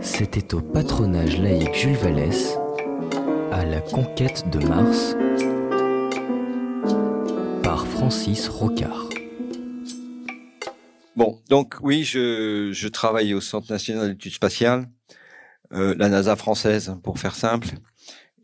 C'était au patronage laïque Jules Vallès, à la conquête de Mars, par Francis Rocard. Bon, donc oui, je, travaille au Centre national d'études spatiales, euh, la NASA française, pour faire simple.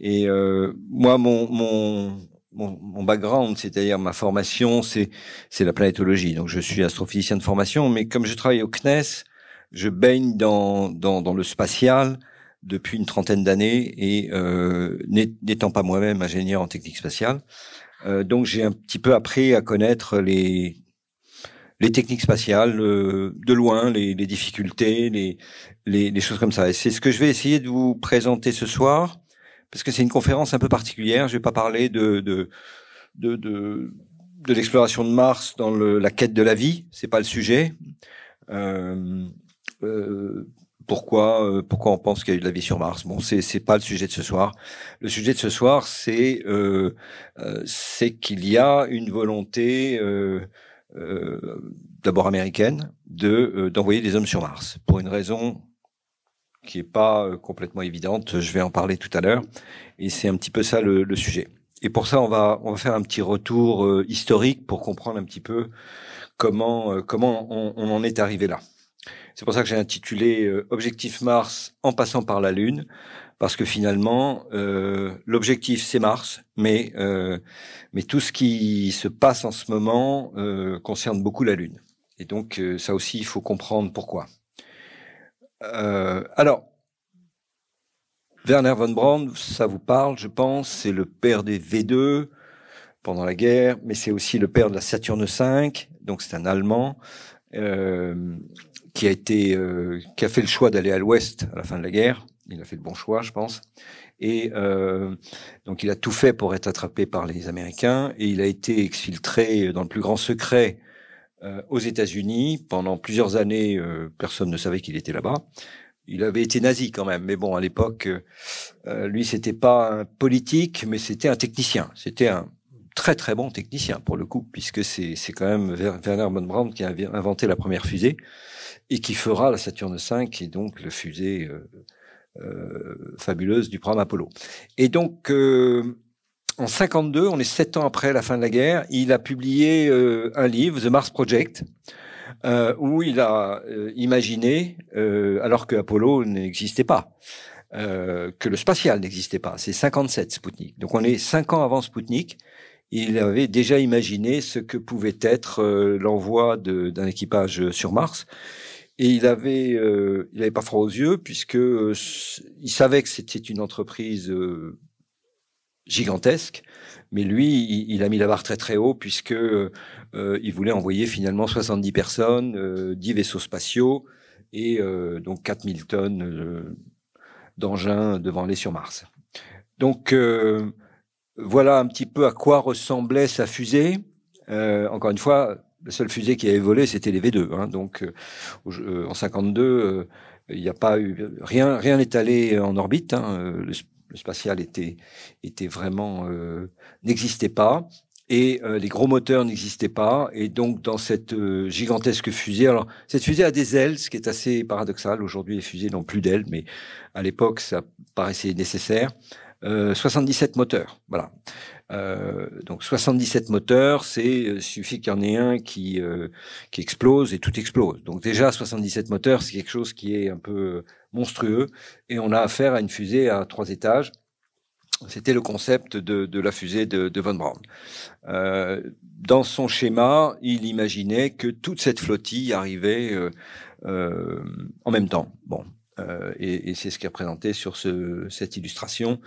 Et euh, moi, mon, mon, background, c'est-à-dire ma formation, c'est c'est la planétologie. Donc je suis astrophysicien de formation, mais comme je travaille au CNES, je baigne dans dans, dans le spatial depuis une trentaine d'années et euh, n'étant pas moi-même ingénieur en technique spatiale, euh, donc j'ai un petit peu appris à connaître les les techniques spatiales euh, de loin, les, les difficultés, les, les, les choses comme ça. Et c'est ce que je vais essayer de vous présenter ce soir parce que c'est une conférence un peu particulière. Je vais pas parler de de de, de, de l'exploration de Mars dans le, la quête de la vie, c'est pas le sujet. Euh, euh, pourquoi euh, pourquoi on pense qu'il y a eu de la vie sur Mars? Bon, c'est c'est pas le sujet de ce soir. Le sujet de ce soir, c'est euh, euh c'est qu'il y a une volonté euh, d'abord américaine de d'envoyer des hommes sur Mars pour une raison qui est pas euh, complètement évidente. Je vais en parler tout à l'heure. Et c'est un petit peu ça le, sujet. Et pour ça, on va on va faire un petit retour euh, historique pour comprendre un petit peu comment euh, comment on, on, en est arrivé là. C'est pour ça que j'ai intitulé Objectif Mars en passant par la Lune, parce que finalement l'objectif c'est Mars, mais mais tout ce qui se passe en ce moment concerne beaucoup la Lune. Et donc ça aussi, il faut comprendre pourquoi. Euh, alors, Werner von Braun, ça vous parle, je pense, c'est le père des V2 pendant la guerre, mais c'est aussi le père de la Saturne V, donc c'est un Allemand euh, qui a été, euh, qui a fait le choix d'aller à l'Ouest à la fin de la guerre. Il a fait le bon choix, je pense. Et euh, donc il a tout fait pour être attrapé par les Américains et il a été exfiltré dans le plus grand secret euh, aux États-Unis. Pendant plusieurs années, euh, personne ne savait qu'il était là-bas. Il avait été nazi quand même, mais bon, à l'époque, euh, lui, c'était pas un politique, mais c'était un technicien. C'était un très très bon technicien pour le coup, puisque c'est c'est quand même Werner von Braun qui a inventé la première fusée et qui fera la Saturne V et donc la fusée euh, fabuleuse du programme Apollo. Et donc en 52, on est sept ans après la fin de la guerre, il a publié euh, un livre, The Mars Project, euh, où il a euh, imaginé, alors que Apollo n'existait pas, que le spatial n'existait pas. C'est 57 Sputnik. Donc on est cinq ans avant Sputnik. Il avait déjà imaginé ce que pouvait être l'envoi d'un équipage sur Mars. Et il avait, il avait pas froid aux yeux puisque il savait que c'était une entreprise gigantesque, mais lui, il, a mis la barre très très haut puisque euh, il voulait envoyer finalement 70 personnes, euh, 10 vaisseaux spatiaux et euh, donc 4000 tonnes euh, d'engins devant aller sur Mars. Donc euh, voilà un petit peu à quoi ressemblait sa fusée. encore une fois, la seule fusée qui avait volé, c'était les V2. Hein, donc en 52, il n'y a pas eu rien, rien n'est allé en orbite. Hein, le spatial était était vraiment euh, n'existait pas et euh, les gros moteurs n'existaient pas et donc dans cette euh, gigantesque fusée alors cette fusée a des ailes ce qui est assez paradoxal. Aujourd'hui les fusées n'ont plus d'ailes mais à l'époque ça paraissait nécessaire. 77 moteurs voilà. Euh, donc 77 moteurs, c'est suffit qu'il y en ait un qui qui explose et tout explose. Donc déjà 77 moteurs, c'est quelque chose qui est un peu monstrueux et on a affaire à une fusée à trois étages. C'était le concept de, la fusée de, Von Braun. Euh, dans son schéma, il imaginait que toute cette flottille arrivait euh, euh, en même temps. Bon, et, c'est ce qui est représenté sur ce, cette illustration.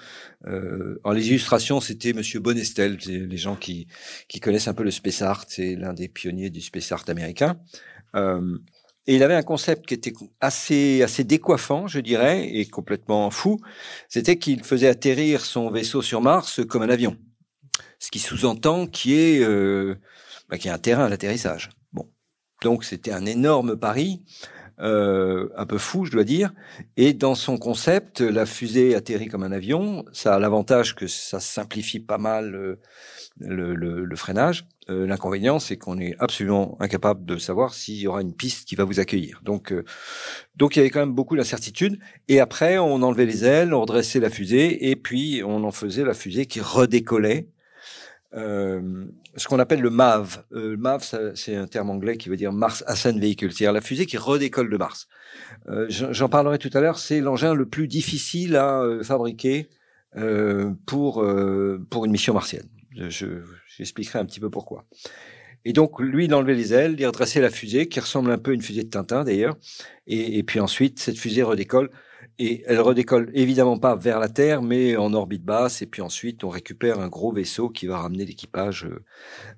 Alors les illustrations, c'était Monsieur Bonestel, les gens qui, qui connaissent un peu le space art, c'est l'un des pionniers du space art américain. Et il avait un concept qui était assez, assez décoiffant, je dirais, et complètement fou. C'était qu'il faisait atterrir son vaisseau sur Mars comme un avion. Ce qui sous-entend qu'il y ait, euh, bah, y ait un terrain à l'atterrissage. Bon. Donc c'était un énorme pari. euh, un peu fou, je dois dire. Et dans son concept, la fusée atterrit comme un avion. Ça a l'avantage que ça simplifie pas mal euh, le, le, le freinage. Euh, L'inconvénient, c'est qu'on est absolument incapable de savoir s'il y aura une piste qui va vous accueillir. Donc, euh, donc il y avait quand même beaucoup d'incertitudes. Et après, on enlevait les ailes, on redressait la fusée, et puis on en faisait la fusée qui redécollait. Euh, ce qu'on appelle le MAV. Euh, MAV, c'est un terme anglais qui veut dire Mars Ascent Vehicle, c'est-à-dire la fusée qui redécolle de Mars. Euh, J'en parlerai tout à l'heure. C'est l'engin le plus difficile à euh, fabriquer euh, pour pour une mission martienne. Je, j'expliquerai un petit peu pourquoi. Et donc, lui, il enlevait les ailes, il redressait la fusée, qui ressemble un peu à une fusée de Tintin d'ailleurs. Et, puis ensuite, cette fusée redécolle. Et elle redécolle évidemment pas vers la Terre, mais en orbite basse. Et puis ensuite, on récupère un gros vaisseau qui va ramener l'équipage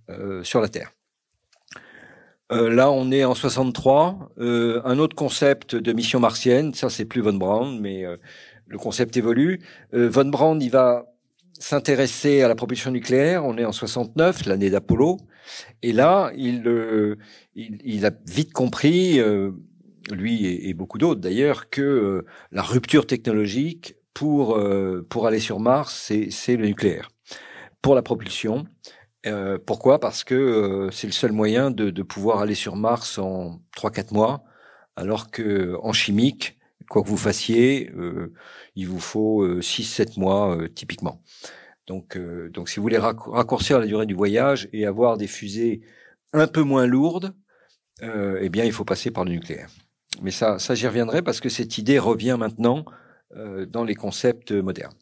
euh, sur la Terre. Euh, là, on est en 63. Euh, un autre concept de mission martienne, ça c'est plus Von Braun, mais euh, le concept évolue. Euh, Von Braun, il va s'intéresser à la propulsion nucléaire. On est en 69, l'année d'Apollo. Et là, il, euh, il, il, a vite compris, euh, lui et, beaucoup d'autres d'ailleurs, que euh, la rupture technologique pour, euh, pour aller sur Mars, c'est le nucléaire. Pour la propulsion. Pourquoi? Parce que c'est le seul moyen de, de, pouvoir aller sur Mars en 3-4 mois, alors que en chimique, quoi que vous fassiez, il vous faut 6-7 mois typiquement. Donc, euh, donc, si vous voulez raccourcir la durée du voyage et avoir des fusées un peu moins lourdes, euh, eh bien, il faut passer par le nucléaire. Mais ça, ça j'y reviendrai parce que cette idée revient maintenant euh, dans les concepts modernes.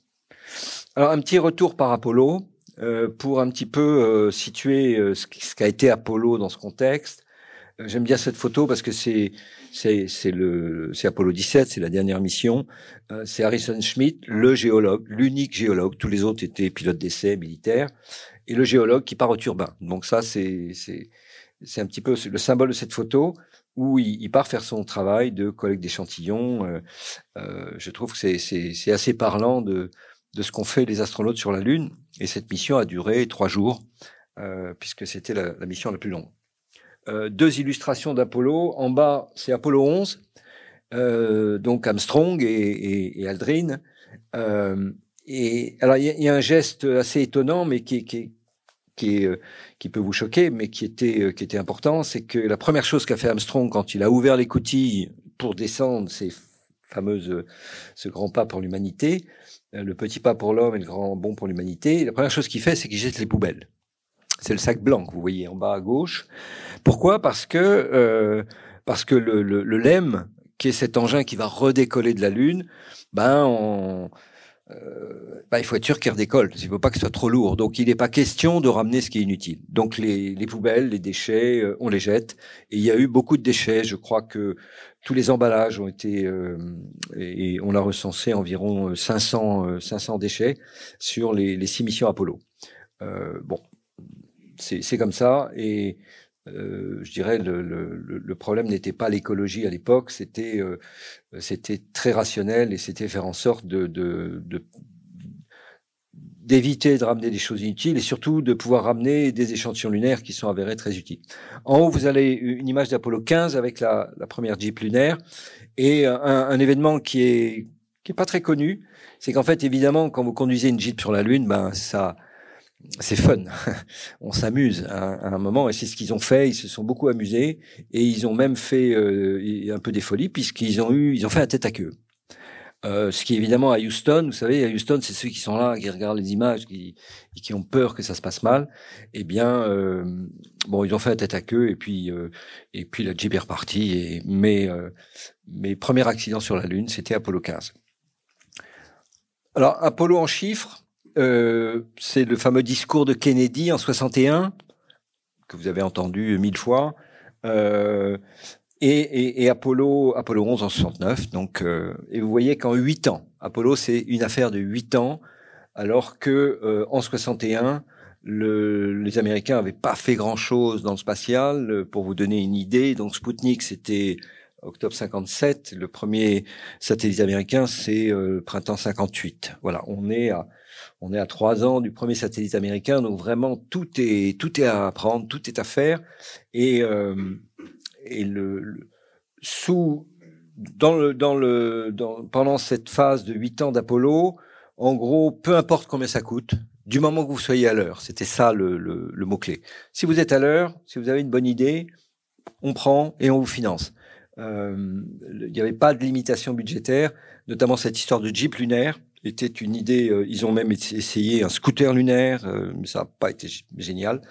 Alors, un petit retour par Apollo euh, pour un petit peu euh, situer ce qu'a été Apollo dans ce contexte. J'aime bien cette photo parce que c'est c'est le c'est Apollo 17, c'est la dernière mission. Euh, c'est Harrison Schmitt, le géologue, l'unique géologue. Tous les autres étaient pilotes d'essai militaires et le géologue qui part au turbin. Donc ça c'est c'est c'est un petit peu le symbole de cette photo où il, part faire son travail de collecte d'échantillons. Euh, euh, je trouve que c'est c'est assez parlant de de ce qu'ont fait les astronautes sur la Lune. Et cette mission a duré trois jours puisque c'était la mission la plus longue. Euh, deux illustrations d'Apollo. En bas, c'est Apollo 11, euh, donc Armstrong et, Aldrin. Euh, et alors, il y, a un geste assez étonnant, mais qui, peut vous choquer, mais qui était, important, c'est que la première chose qu'a fait Armstrong quand il a ouvert les coutilles pour descendre ces fameuses, ce grand pas pour l'humanité, le petit pas pour l'homme et le grand bond pour l'humanité, la première chose qu'il fait, c'est qu'il jette les poubelles. C'est le sac blanc que vous voyez en bas à gauche. Pourquoi? Parce que euh, parce que le, le, le, LEM, qui est cet engin qui va redécoller de la Lune, ben on, euh, ben, il faut être sûr qu'il redécolle. Il ne faut pas que ce soit trop lourd. Donc il n'est pas question de ramener ce qui est inutile. Donc les, les poubelles, les déchets, euh, on les jette. Et il y a eu beaucoup de déchets. Je crois que tous les emballages ont été euh, et on a recensé environ 500 500 déchets sur les, les six missions Apollo. bon, c'est comme ça. Et euh, je dirais le, le, le problème n'était pas l'écologie à l'époque, c'était euh, c'était très rationnel et c'était faire en sorte de, de, de d'éviter de ramener des choses inutiles et surtout de pouvoir ramener des échantillons lunaires qui sont avérés très utiles. En haut, vous avez une image d'Apollo 15 avec la, la, première Jeep lunaire et un, un événement qui est qui est pas très connu, c'est qu'en fait, évidemment, quand vous conduisez une Jeep sur la Lune, ben ça c'est fun. On s'amuse à, un moment et c'est ce qu'ils ont fait. Ils se sont beaucoup amusés et ils ont même fait euh, un peu des folies puisqu'ils ont eu, ils ont fait la tête à queue. Euh, ce qui évidemment à Houston, vous savez, à Houston, c'est ceux qui sont là, qui regardent les images, qui, qui ont peur que ça se passe mal. Eh bien, euh, bon, ils ont fait la tête à queue et puis euh, et puis la Jeep est repartie. Et mes euh, mes premiers accidents sur la Lune, c'était Apollo 15. Alors Apollo en chiffres, euh, c'est le fameux discours de Kennedy en 61 que vous avez entendu mille fois. Euh, et, et, et, Apollo, Apollo 11 en 69. Donc, euh, et vous voyez qu'en huit ans, Apollo, c'est une affaire de huit ans, alors que euh, en 61, le, les Américains n'avaient pas fait grand-chose dans le spatial. Euh, pour vous donner une idée, donc Sputnik, c'était octobre 57. Le premier satellite américain, c'est euh, printemps 58. Voilà, on est à on est à trois ans du premier satellite américain, donc vraiment tout est tout est à apprendre, tout est à faire, et euh, et le, sous dans le dans le dans, pendant cette phase de huit ans d'Apollo, en gros, peu importe combien ça coûte, du moment que vous soyez à l'heure, c'était ça le, le, le mot clé. Si vous êtes à l'heure, si vous avez une bonne idée, on prend et on vous finance. Euh, il n'y avait pas de limitation budgétaire, notamment cette histoire de Jeep lunaire était une idée. Euh, ils ont même essayé un scooter lunaire, euh, mais ça n'a pas été génial.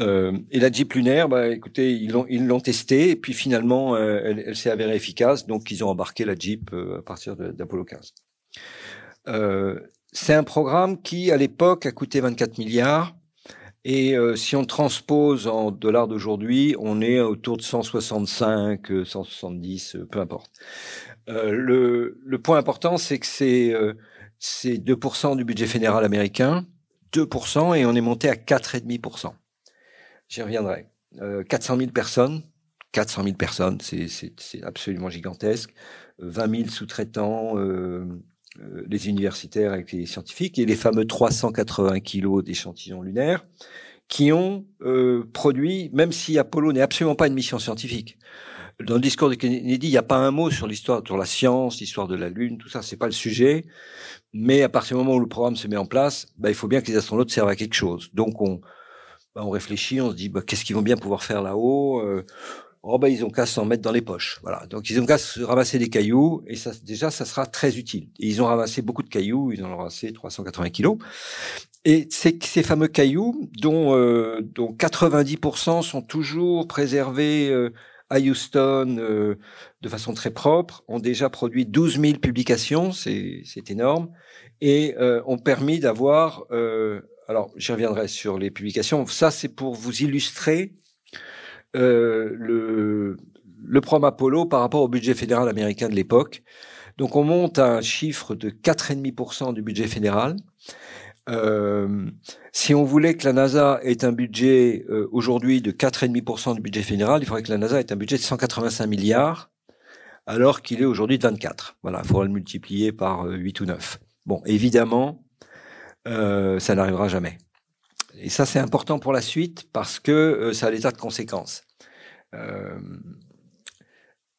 Euh, et la Jeep lunaire, bah, écoutez, ils l'ont ils l'ont testé et puis finalement, elle, elle s'est avérée efficace. Donc ils ont embarqué la Jeep à partir d'Apollo 15. C'est un programme qui, à l'époque, a coûté 24 milliards. Et si on transpose en dollars d'aujourd'hui, on est autour de 165, 170, peu importe. Euh, le, le, point important, c'est que c'est c'est 2% du budget fédéral américain, 2%, et on est monté à 4,5%. J'y reviendrai. Euh, 400 000 personnes, 400 000 personnes, c'est absolument gigantesque. 20 000 sous-traitants, euh, euh, les universitaires avec les scientifiques, et les fameux 380 kilos d'échantillons lunaires qui ont euh, produit, même si Apollo n'est absolument pas une mission scientifique, dans le discours de Kennedy, il n'y a pas un mot sur l'histoire, sur la science, l'histoire de la Lune, tout ça, c'est pas le sujet. Mais à partir du moment où le programme se met en place, bah, il faut bien que les astronautes servent à quelque chose. Donc on, bah, on réfléchit, on se dit, bah, qu'est-ce qu'ils vont bien pouvoir faire là-haut euh, Oh bah ils ont qu'à s'en mettre dans les poches, voilà. Donc ils ont qu'à se ramasser des cailloux et ça déjà ça sera très utile. Ils ont ramassé beaucoup de cailloux, ils en ont ramassé 380 kilos. Et ces, ces fameux cailloux, dont, euh, dont 90% sont toujours préservés euh, à Houston euh, de façon très propre, ont déjà produit 12 000 publications, c'est énorme, et euh, ont permis d'avoir, euh, alors j'y reviendrai sur les publications, ça c'est pour vous illustrer le, le programme Apollo par rapport au budget fédéral américain de l'époque. Donc on monte à un chiffre de 4,5% du budget fédéral. Euh, si on voulait que la NASA ait un budget euh, aujourd'hui de 4,5% du budget fédéral, il faudrait que la NASA ait un budget de 185 milliards, alors qu'il est aujourd'hui de 24. Voilà, il faudrait le multiplier par 8 euh, ou 9. Bon, évidemment, ça n'arrivera jamais. Et ça, c'est important pour la suite parce que ça a des tas de conséquences.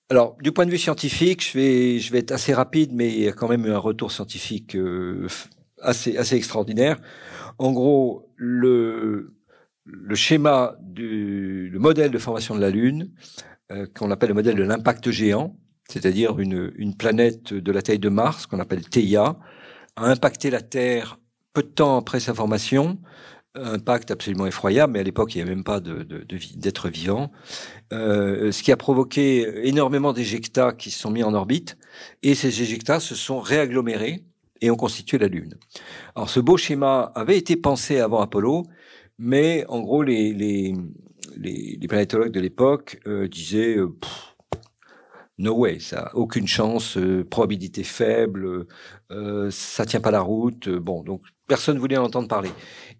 alors, du point de vue scientifique, je vais, je vais être assez rapide, mais il y a quand même eu un retour scientifique assez, assez extraordinaire. En gros, le, le schéma du le modèle de formation de la Lune, euh, qu'on appelle le modèle de l'impact géant, c'est-à-dire une, une planète de la taille de Mars, qu'on appelle Theia, a impacté la Terre peu de temps après sa formation, impact absolument effroyable, mais à l'époque, il n'y avait même pas d'être de, de, vivant, euh, ce qui a provoqué énormément d'éjectats qui se sont mis en orbite, et ces éjectats se sont réagglomérés et ont constitué la Lune. Alors ce beau schéma avait été pensé avant Apollo, mais en gros les, les, les, les planétologues de l'époque euh, disaient euh, no way, ça aucune chance, euh, probabilité faible, euh, ça tient pas la route. bon, donc personne voulait en entendre parler.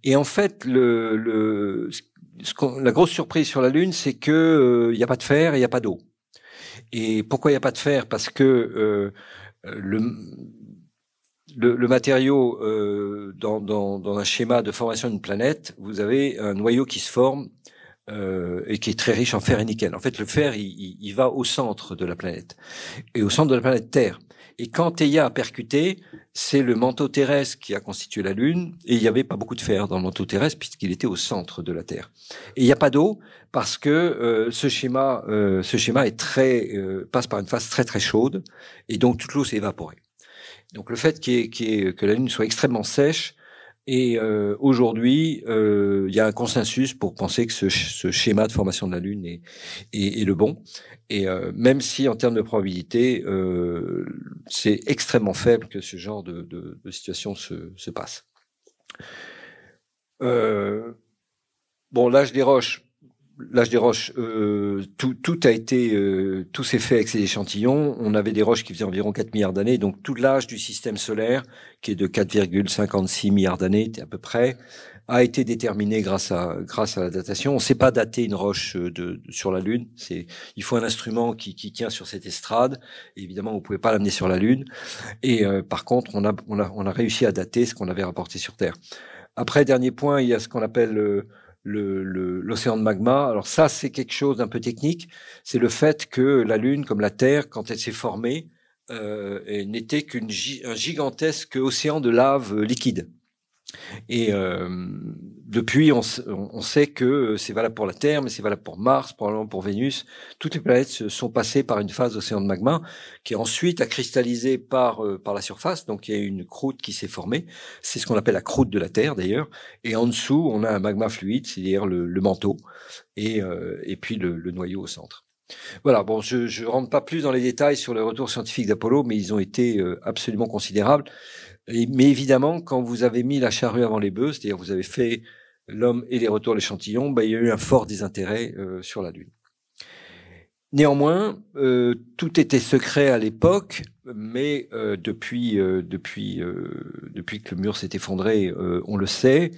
Et en fait, le, le ce la grosse surprise sur la Lune, c'est que il n'y a pas de fer et il n'y a pas d'eau. Et pourquoi il n'y a pas de fer? Parce que le, le, le matériau euh, dans, dans, dans, un schéma de formation d'une planète, vous avez un noyau qui se forme euh, et qui est très riche en fer et nickel. En fait, le fer, il, il, va au centre de la planète et au centre de la planète Terre. Et quand Theia a percuté, c'est le manteau terrestre qui a constitué la Lune, et il n'y avait pas beaucoup de fer dans le manteau terrestre puisqu'il était au centre de la Terre. Et il n'y a pas d'eau parce que euh, ce schéma, euh, ce schéma est très euh, passe par une phase très très chaude, et donc toute l'eau s'est évaporée. Donc le fait que la Lune soit extrêmement sèche, et euh, aujourd'hui, euh, il y a un consensus pour penser que ce, schéma de formation de la Lune est, le bon. Et euh, même si en termes de probabilité, c'est extrêmement faible que ce genre de situation se, se passe. bon, l'âge des roches, l'âge des roches, euh, tout, a été, euh, tout s'est fait avec ces échantillons. On avait des roches qui faisaient environ 4 milliards d'années, donc tout l'âge du système solaire, qui est de 4,56 milliards d'années à peu près, a été déterminé grâce à grâce à la datation. On ne sait pas dater une roche euh, sur la Lune. Il faut un instrument qui, tient sur cette estrade. évidemment, vous pouvez pas l'amener sur la Lune. Et par contre, on a, on a on a réussi à dater ce qu'on avait rapporté sur Terre. Après, dernier point, il y a ce qu'on appelle l'océan de magma. Alors ça, c'est quelque chose d'un peu technique. C'est le fait que la Lune, comme la Terre, quand elle s'est formée, euh, n'était qu'un gigantesque océan de lave liquide. Et euh, depuis, on, sait que c'est valable pour la Terre, mais c'est valable pour Mars, probablement pour Vénus. Toutes les planètes sont passées par une phase d'océan de magma qui ensuite a cristallisé par euh, par la surface. Donc il y a une croûte qui s'est formée. C'est ce qu'on appelle la croûte de la Terre d'ailleurs. Et en dessous, on a un magma fluide, c'est-à-dire le, le, manteau, et, euh, et puis le, le, noyau au centre. Voilà, bon, je ne rentre pas plus dans les détails sur le retour scientifique d'Apollo, mais ils ont été euh, absolument considérables mais évidemment, quand vous avez mis la charrue avant les bœufs, c'est-à-dire vous avez fait l'homme et les retours l'échantillon, bah, il y a eu un fort désintérêt euh, sur la Lune. Néanmoins, euh, tout était secret à l'époque, mais euh, depuis que le mur s'est effondré, on le sait.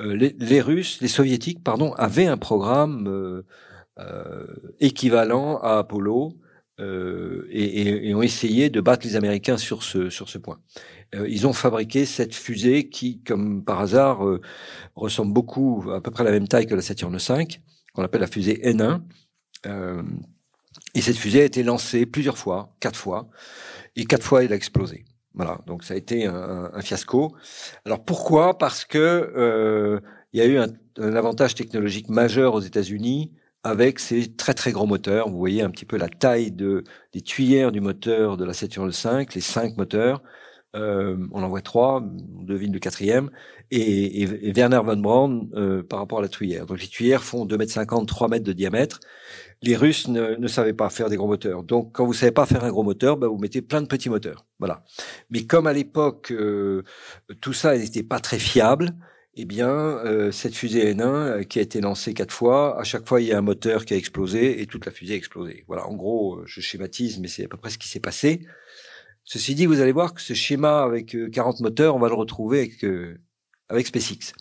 Les, les, Russes, les Soviétiques, pardon, avaient un programme équivalent à Apollo et, et, ont essayé de battre les Américains sur ce sur ce point. Euh, ils ont fabriqué cette fusée qui, comme par hasard, euh, ressemble beaucoup, à peu près la même taille que la Saturne V, qu'on appelle la fusée N1. Euh, et cette fusée a été lancée plusieurs fois, quatre fois, et quatre fois elle a explosé. Voilà, donc ça a été un, un fiasco. Alors pourquoi? Parce que il y a eu un, un, avantage technologique majeur aux États-Unis avec ces très très gros moteurs. Vous voyez un petit peu la taille de, des tuyères du moteur de la Saturne V, les cinq moteurs. Euh, on en voit trois, on devine le quatrième, et, et, Werner von Braun euh, par rapport à la tuyère. Donc les tuyères font 2,50 m, 3 mètres de diamètre. Les Russes ne, ne, savaient pas faire des gros moteurs. Donc quand vous savez pas faire un gros moteur, bah, vous mettez plein de petits moteurs. Voilà. Mais comme à l'époque, euh, tout ça n'était pas très fiable, eh bien, euh, cette fusée N1 euh, qui a été lancée quatre fois, à chaque fois il y a un moteur qui a explosé et toute la fusée a explosé. Voilà, en gros, je schématise, mais c'est à peu près ce qui s'est passé. Ceci dit, vous allez voir que ce schéma avec 40 euh, moteurs, on va le retrouver avec, euh, avec SpaceX.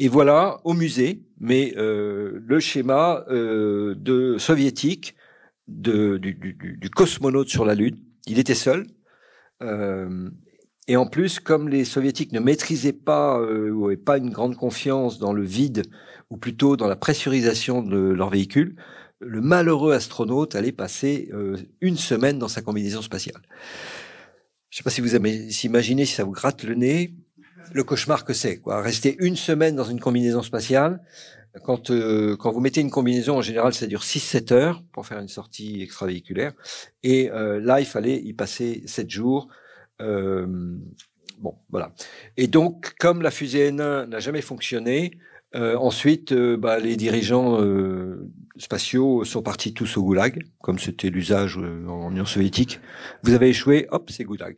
Et voilà, au musée, mais euh, le schéma euh, de soviétique de, du, du, du, cosmonaute sur la Lune. Il était seul. Euh, et en plus, comme les soviétiques ne maîtrisaient pas ou n'avaient pas une grande confiance dans le vide, ou plutôt dans la pressurisation de leur véhicule, le malheureux astronaute allait passer une semaine dans sa combinaison spatiale. Je sais pas si vous imaginé, si ça vous gratte le nez, le cauchemar que c'est. Quoi. Rester une semaine dans une combinaison spatiale, quand, euh, quand vous mettez une combinaison, en général, ça dure 6-7 heures pour faire une sortie extravéhiculaire. Et euh, là, il fallait y passer 7 jours. Euh, bon, voilà. Et donc, comme la fusée N1 n'a jamais fonctionné, euh, ensuite, euh, bah, les dirigeants euh, spatiaux sont partis tous au goulag, comme c'était l'usage en Union soviétique. Vous avez échoué, hop, c'est goulag.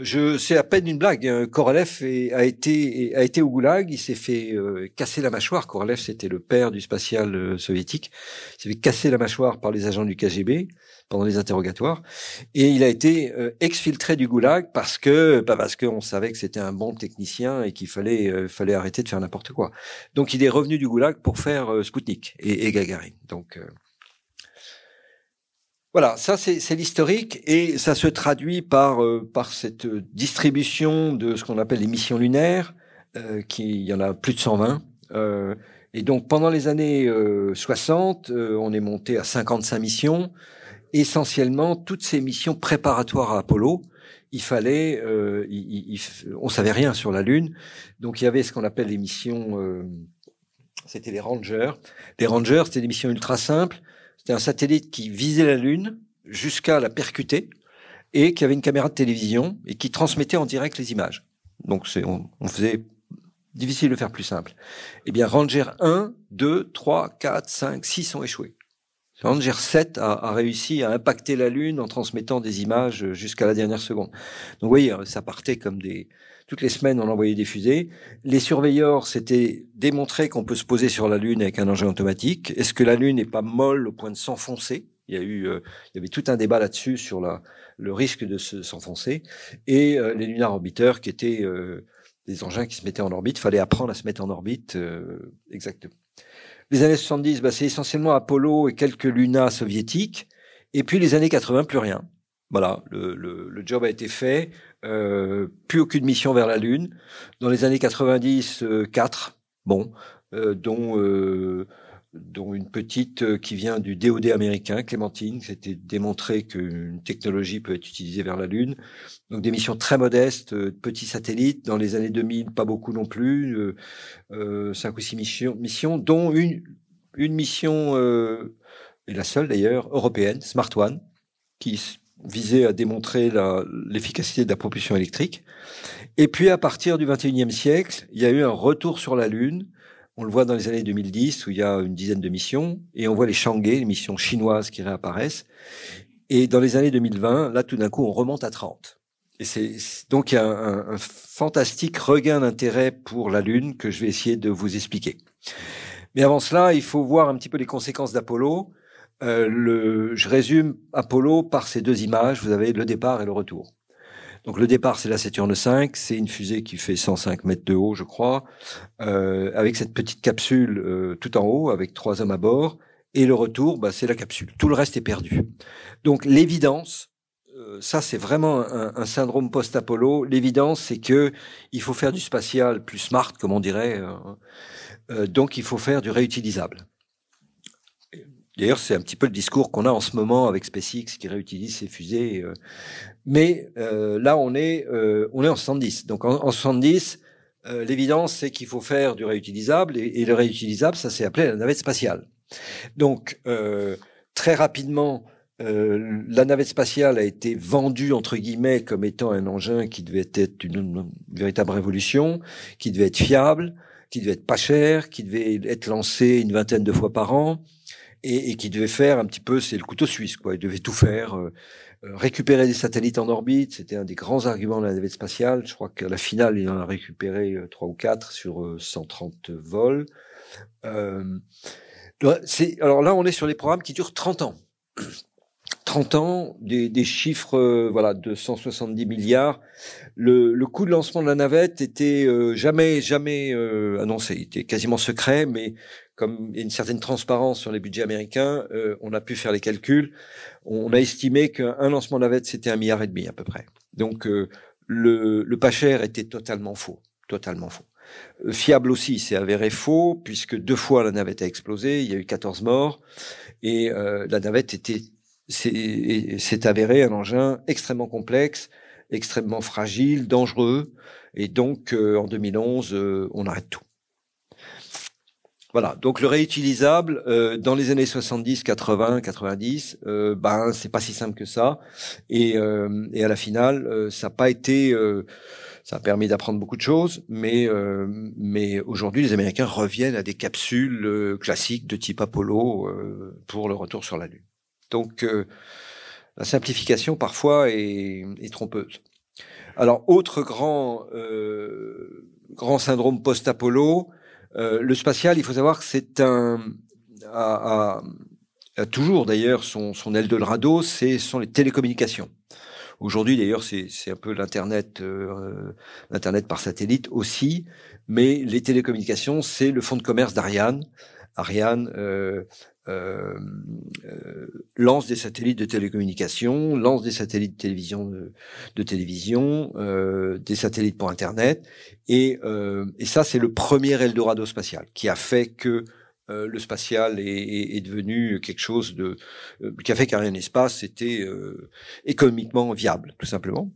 Je, c'est à peine une blague. Hein. Korolev a été a été au goulag. Il s'est fait casser la mâchoire. Korolev, c'était le père du spatial soviétique. Il s'est fait casser la mâchoire par les agents du KGB pendant les interrogatoires. Et il a été euh, exfiltré du goulag parce que bah parce qu'on savait que c'était un bon technicien et qu'il fallait euh, fallait arrêter de faire n'importe quoi. Donc il est revenu du goulag pour faire euh, Spoutnik et, et, Gagarin. Donc voilà, ça c'est l'historique et ça se traduit par par cette distribution de ce qu'on appelle les missions lunaires, qui il y en a plus de 120. et donc pendant les années 60, on est monté à 55 missions essentiellement toutes ces missions préparatoires à Apollo. Il fallait, euh, on savait rien sur la Lune, donc il y avait ce qu'on appelle les missions, euh, c'était les Rangers. Les Rangers, c'était des missions ultra simples. C'était un satellite qui visait la Lune jusqu'à la percuter et qui avait une caméra de télévision et qui transmettait en direct les images. Donc c'est, on, on faisait difficile de faire plus simple. Eh bien, Ranger 1, 2, 3, 4, 5, 6 ont échoué. Ranger 7 a, réussi à impacter la Lune en transmettant des images jusqu'à la dernière seconde. Donc vous voyez, ça partait comme des... Toutes les semaines, on envoyait des fusées. Les surveilleurs s'étaient démontré qu'on peut se poser sur la Lune avec un engin automatique. Est-ce que la Lune n'est pas molle au point de s'enfoncer? Il y a eu, euh, il y avait tout un débat là-dessus sur le risque de s'enfoncer. Et euh, les lunar orbiteurs qui étaient euh, des engins qui se mettaient en orbite, fallait apprendre à se mettre en orbite exactement. Les années 70, bah, c'est essentiellement Apollo et quelques Luna soviétiques. Et puis les années 80, plus rien. Voilà, le, job a été fait. Euh, plus aucune mission vers la Lune. Dans les années 90, euh, 4. Bon, dont dont une petite euh, qui vient du DOD américain, Clémentine. C'était démontré qu'une technologie peut être utilisée vers la Lune. Donc des missions très modestes, euh, petits satellites. Dans les années 2000, pas beaucoup non plus, euh, cinq ou six missions, missions dont une, une mission, euh, et la seule d'ailleurs, européenne, Smart One, qui visait à démontrer l'efficacité de la propulsion électrique. Et puis à partir du 21e siècle, il y a eu un retour sur la Lune on le voit dans les années 2010 où il y a une dizaine de missions et on voit les Chang'e, les missions chinoises qui réapparaissent. Et dans les années 2020, là, tout d'un coup, on remonte à 30. Et c'est donc il y a un, fantastique regain d'intérêt pour la Lune que je vais essayer de vous expliquer. Mais avant cela, il faut voir un petit peu les conséquences d'Apollo. Euh, je résume Apollo par ces deux images. Vous avez le départ et le retour. Donc le départ, c'est la Saturne 5, c'est une fusée qui fait 105 mètres de haut, je crois, euh, avec cette petite capsule euh, tout en haut, avec trois hommes à bord. Et le retour, bah, c'est la capsule. Tout le reste est perdu. Donc l'évidence, euh, ça c'est vraiment un, syndrome post-Apollo. L'évidence, c'est que il faut faire du spatial plus smart, comme on dirait. Euh, donc il faut faire du réutilisable. D'ailleurs, c'est un petit peu le discours qu'on a en ce moment avec SpaceX qui réutilise ses fusées. Euh. Mais euh, là, on est, euh, on est en 70. Donc en, en 70, l'évidence, c'est qu'il faut faire du réutilisable. Et, le réutilisable, ça s'est appelé la navette spatiale. Donc, très rapidement, la navette spatiale a été vendue entre guillemets comme étant un engin qui devait être une, véritable révolution, qui devait être fiable, qui devait être pas cher, qui devait être lancé une vingtaine de fois par an, et, et, qui devait faire un petit peu, c'est le couteau suisse, quoi. Il devait tout faire, euh, euh, récupérer des satellites en orbite. C'était un des grands arguments de la navette spatiale. Je crois qu'à la finale, il en a récupéré euh, trois ou quatre sur 130 vols. alors là, on est sur les programmes qui durent 30 ans. 30 ans, des, des chiffres euh, voilà de 170 milliards. Le, le, coût de lancement de la navette était euh, jamais jamais euh, annoncé, il était quasiment secret, mais comme il y a une certaine transparence sur les budgets américains, euh, on a pu faire les calculs. On a estimé qu'un lancement de navette c'était un milliard et demi à peu près. Donc euh, le, le pas cher était totalement faux, totalement faux. Fiable aussi, c'est avéré faux puisque deux fois la navette a explosé, il y a eu 14 morts et la navette était c'est avéré un engin extrêmement complexe, extrêmement fragile, dangereux. Et donc, euh, en 2011, euh, on arrête tout. Voilà. Donc, le réutilisable, euh, dans les années 70, 80, 90, ben, c'est pas si simple que ça. Et, et à la finale, ça n'a pas été, ça a permis d'apprendre beaucoup de choses, mais, mais aujourd'hui, les Américains reviennent à des capsules classiques de type Apollo pour le retour sur la Lune. Donc, euh, la simplification parfois est, est, trompeuse. Alors, autre grand, euh, grand syndrome post-Apollo, euh, le spatial, il faut savoir que c'est un, a, a, a toujours d'ailleurs son, son Eldorado, ce sont les télécommunications. Aujourd'hui, d'ailleurs, c'est un peu l'internet, euh, l'internet par satellite aussi, mais les télécommunications, c'est le fonds de commerce d'Ariane. Ariane, euh, euh, euh, lance des satellites de télécommunication, lance des satellites de télévision, de, télévision, euh, des satellites pour Internet, et, euh, et ça c'est le premier Eldorado spatial qui a fait que euh, le spatial est, devenu quelque chose de qui a fait qu'Ariane Espace était économiquement viable, tout simplement.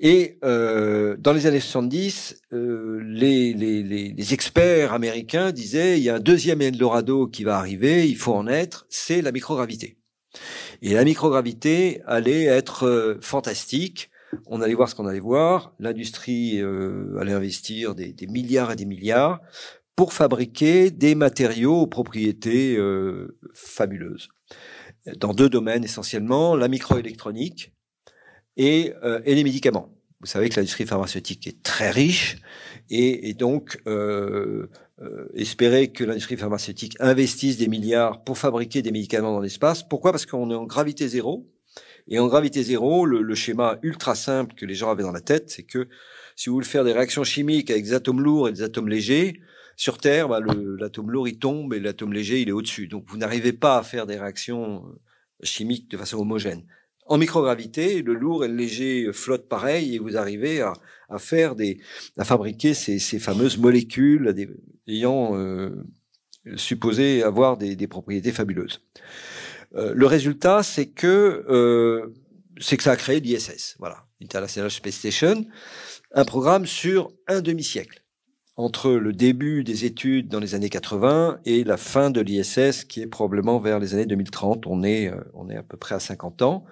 Et euh, dans les années 70, euh, les, les, les, experts américains disaient il y a un deuxième Eldorado qui va arriver, il faut en être, c'est la microgravité. Et la microgravité allait être euh, fantastique. On allait voir ce qu'on allait voir. L'industrie euh, allait investir des, des, milliards et des milliards pour fabriquer des matériaux aux propriétés euh, fabuleuses. Dans deux domaines essentiellement, la microélectronique et, euh, et les médicaments. Vous savez que l'industrie pharmaceutique est très riche et, et donc euh, euh, espérer que l'industrie pharmaceutique investisse des milliards pour fabriquer des médicaments dans l'espace. Pourquoi? Parce qu'on est en gravité zéro. Et en gravité zéro, le, le, schéma ultra simple que les gens avaient dans la tête, c'est que si vous voulez faire des réactions chimiques avec des atomes lourds et des atomes légers, sur Terre, bah, l'atome lourd il tombe et l'atome léger il est au-dessus. Donc vous n'arrivez pas à faire des réactions chimiques de façon homogène En microgravité, le lourd et le léger flottent pareil et vous arrivez à, faire des, à fabriquer ces, fameuses molécules ayant euh, supposé avoir des, des propriétés fabuleuses. Euh, le résultat, c'est que euh, c'est que ça a créé l'ISS, voilà, International Space Station, un programme sur un demi-siècle entre le début des études dans les années 80 et la fin de l'ISS, qui est probablement vers les années 2030. On est, euh, on est à peu près à 50 ans.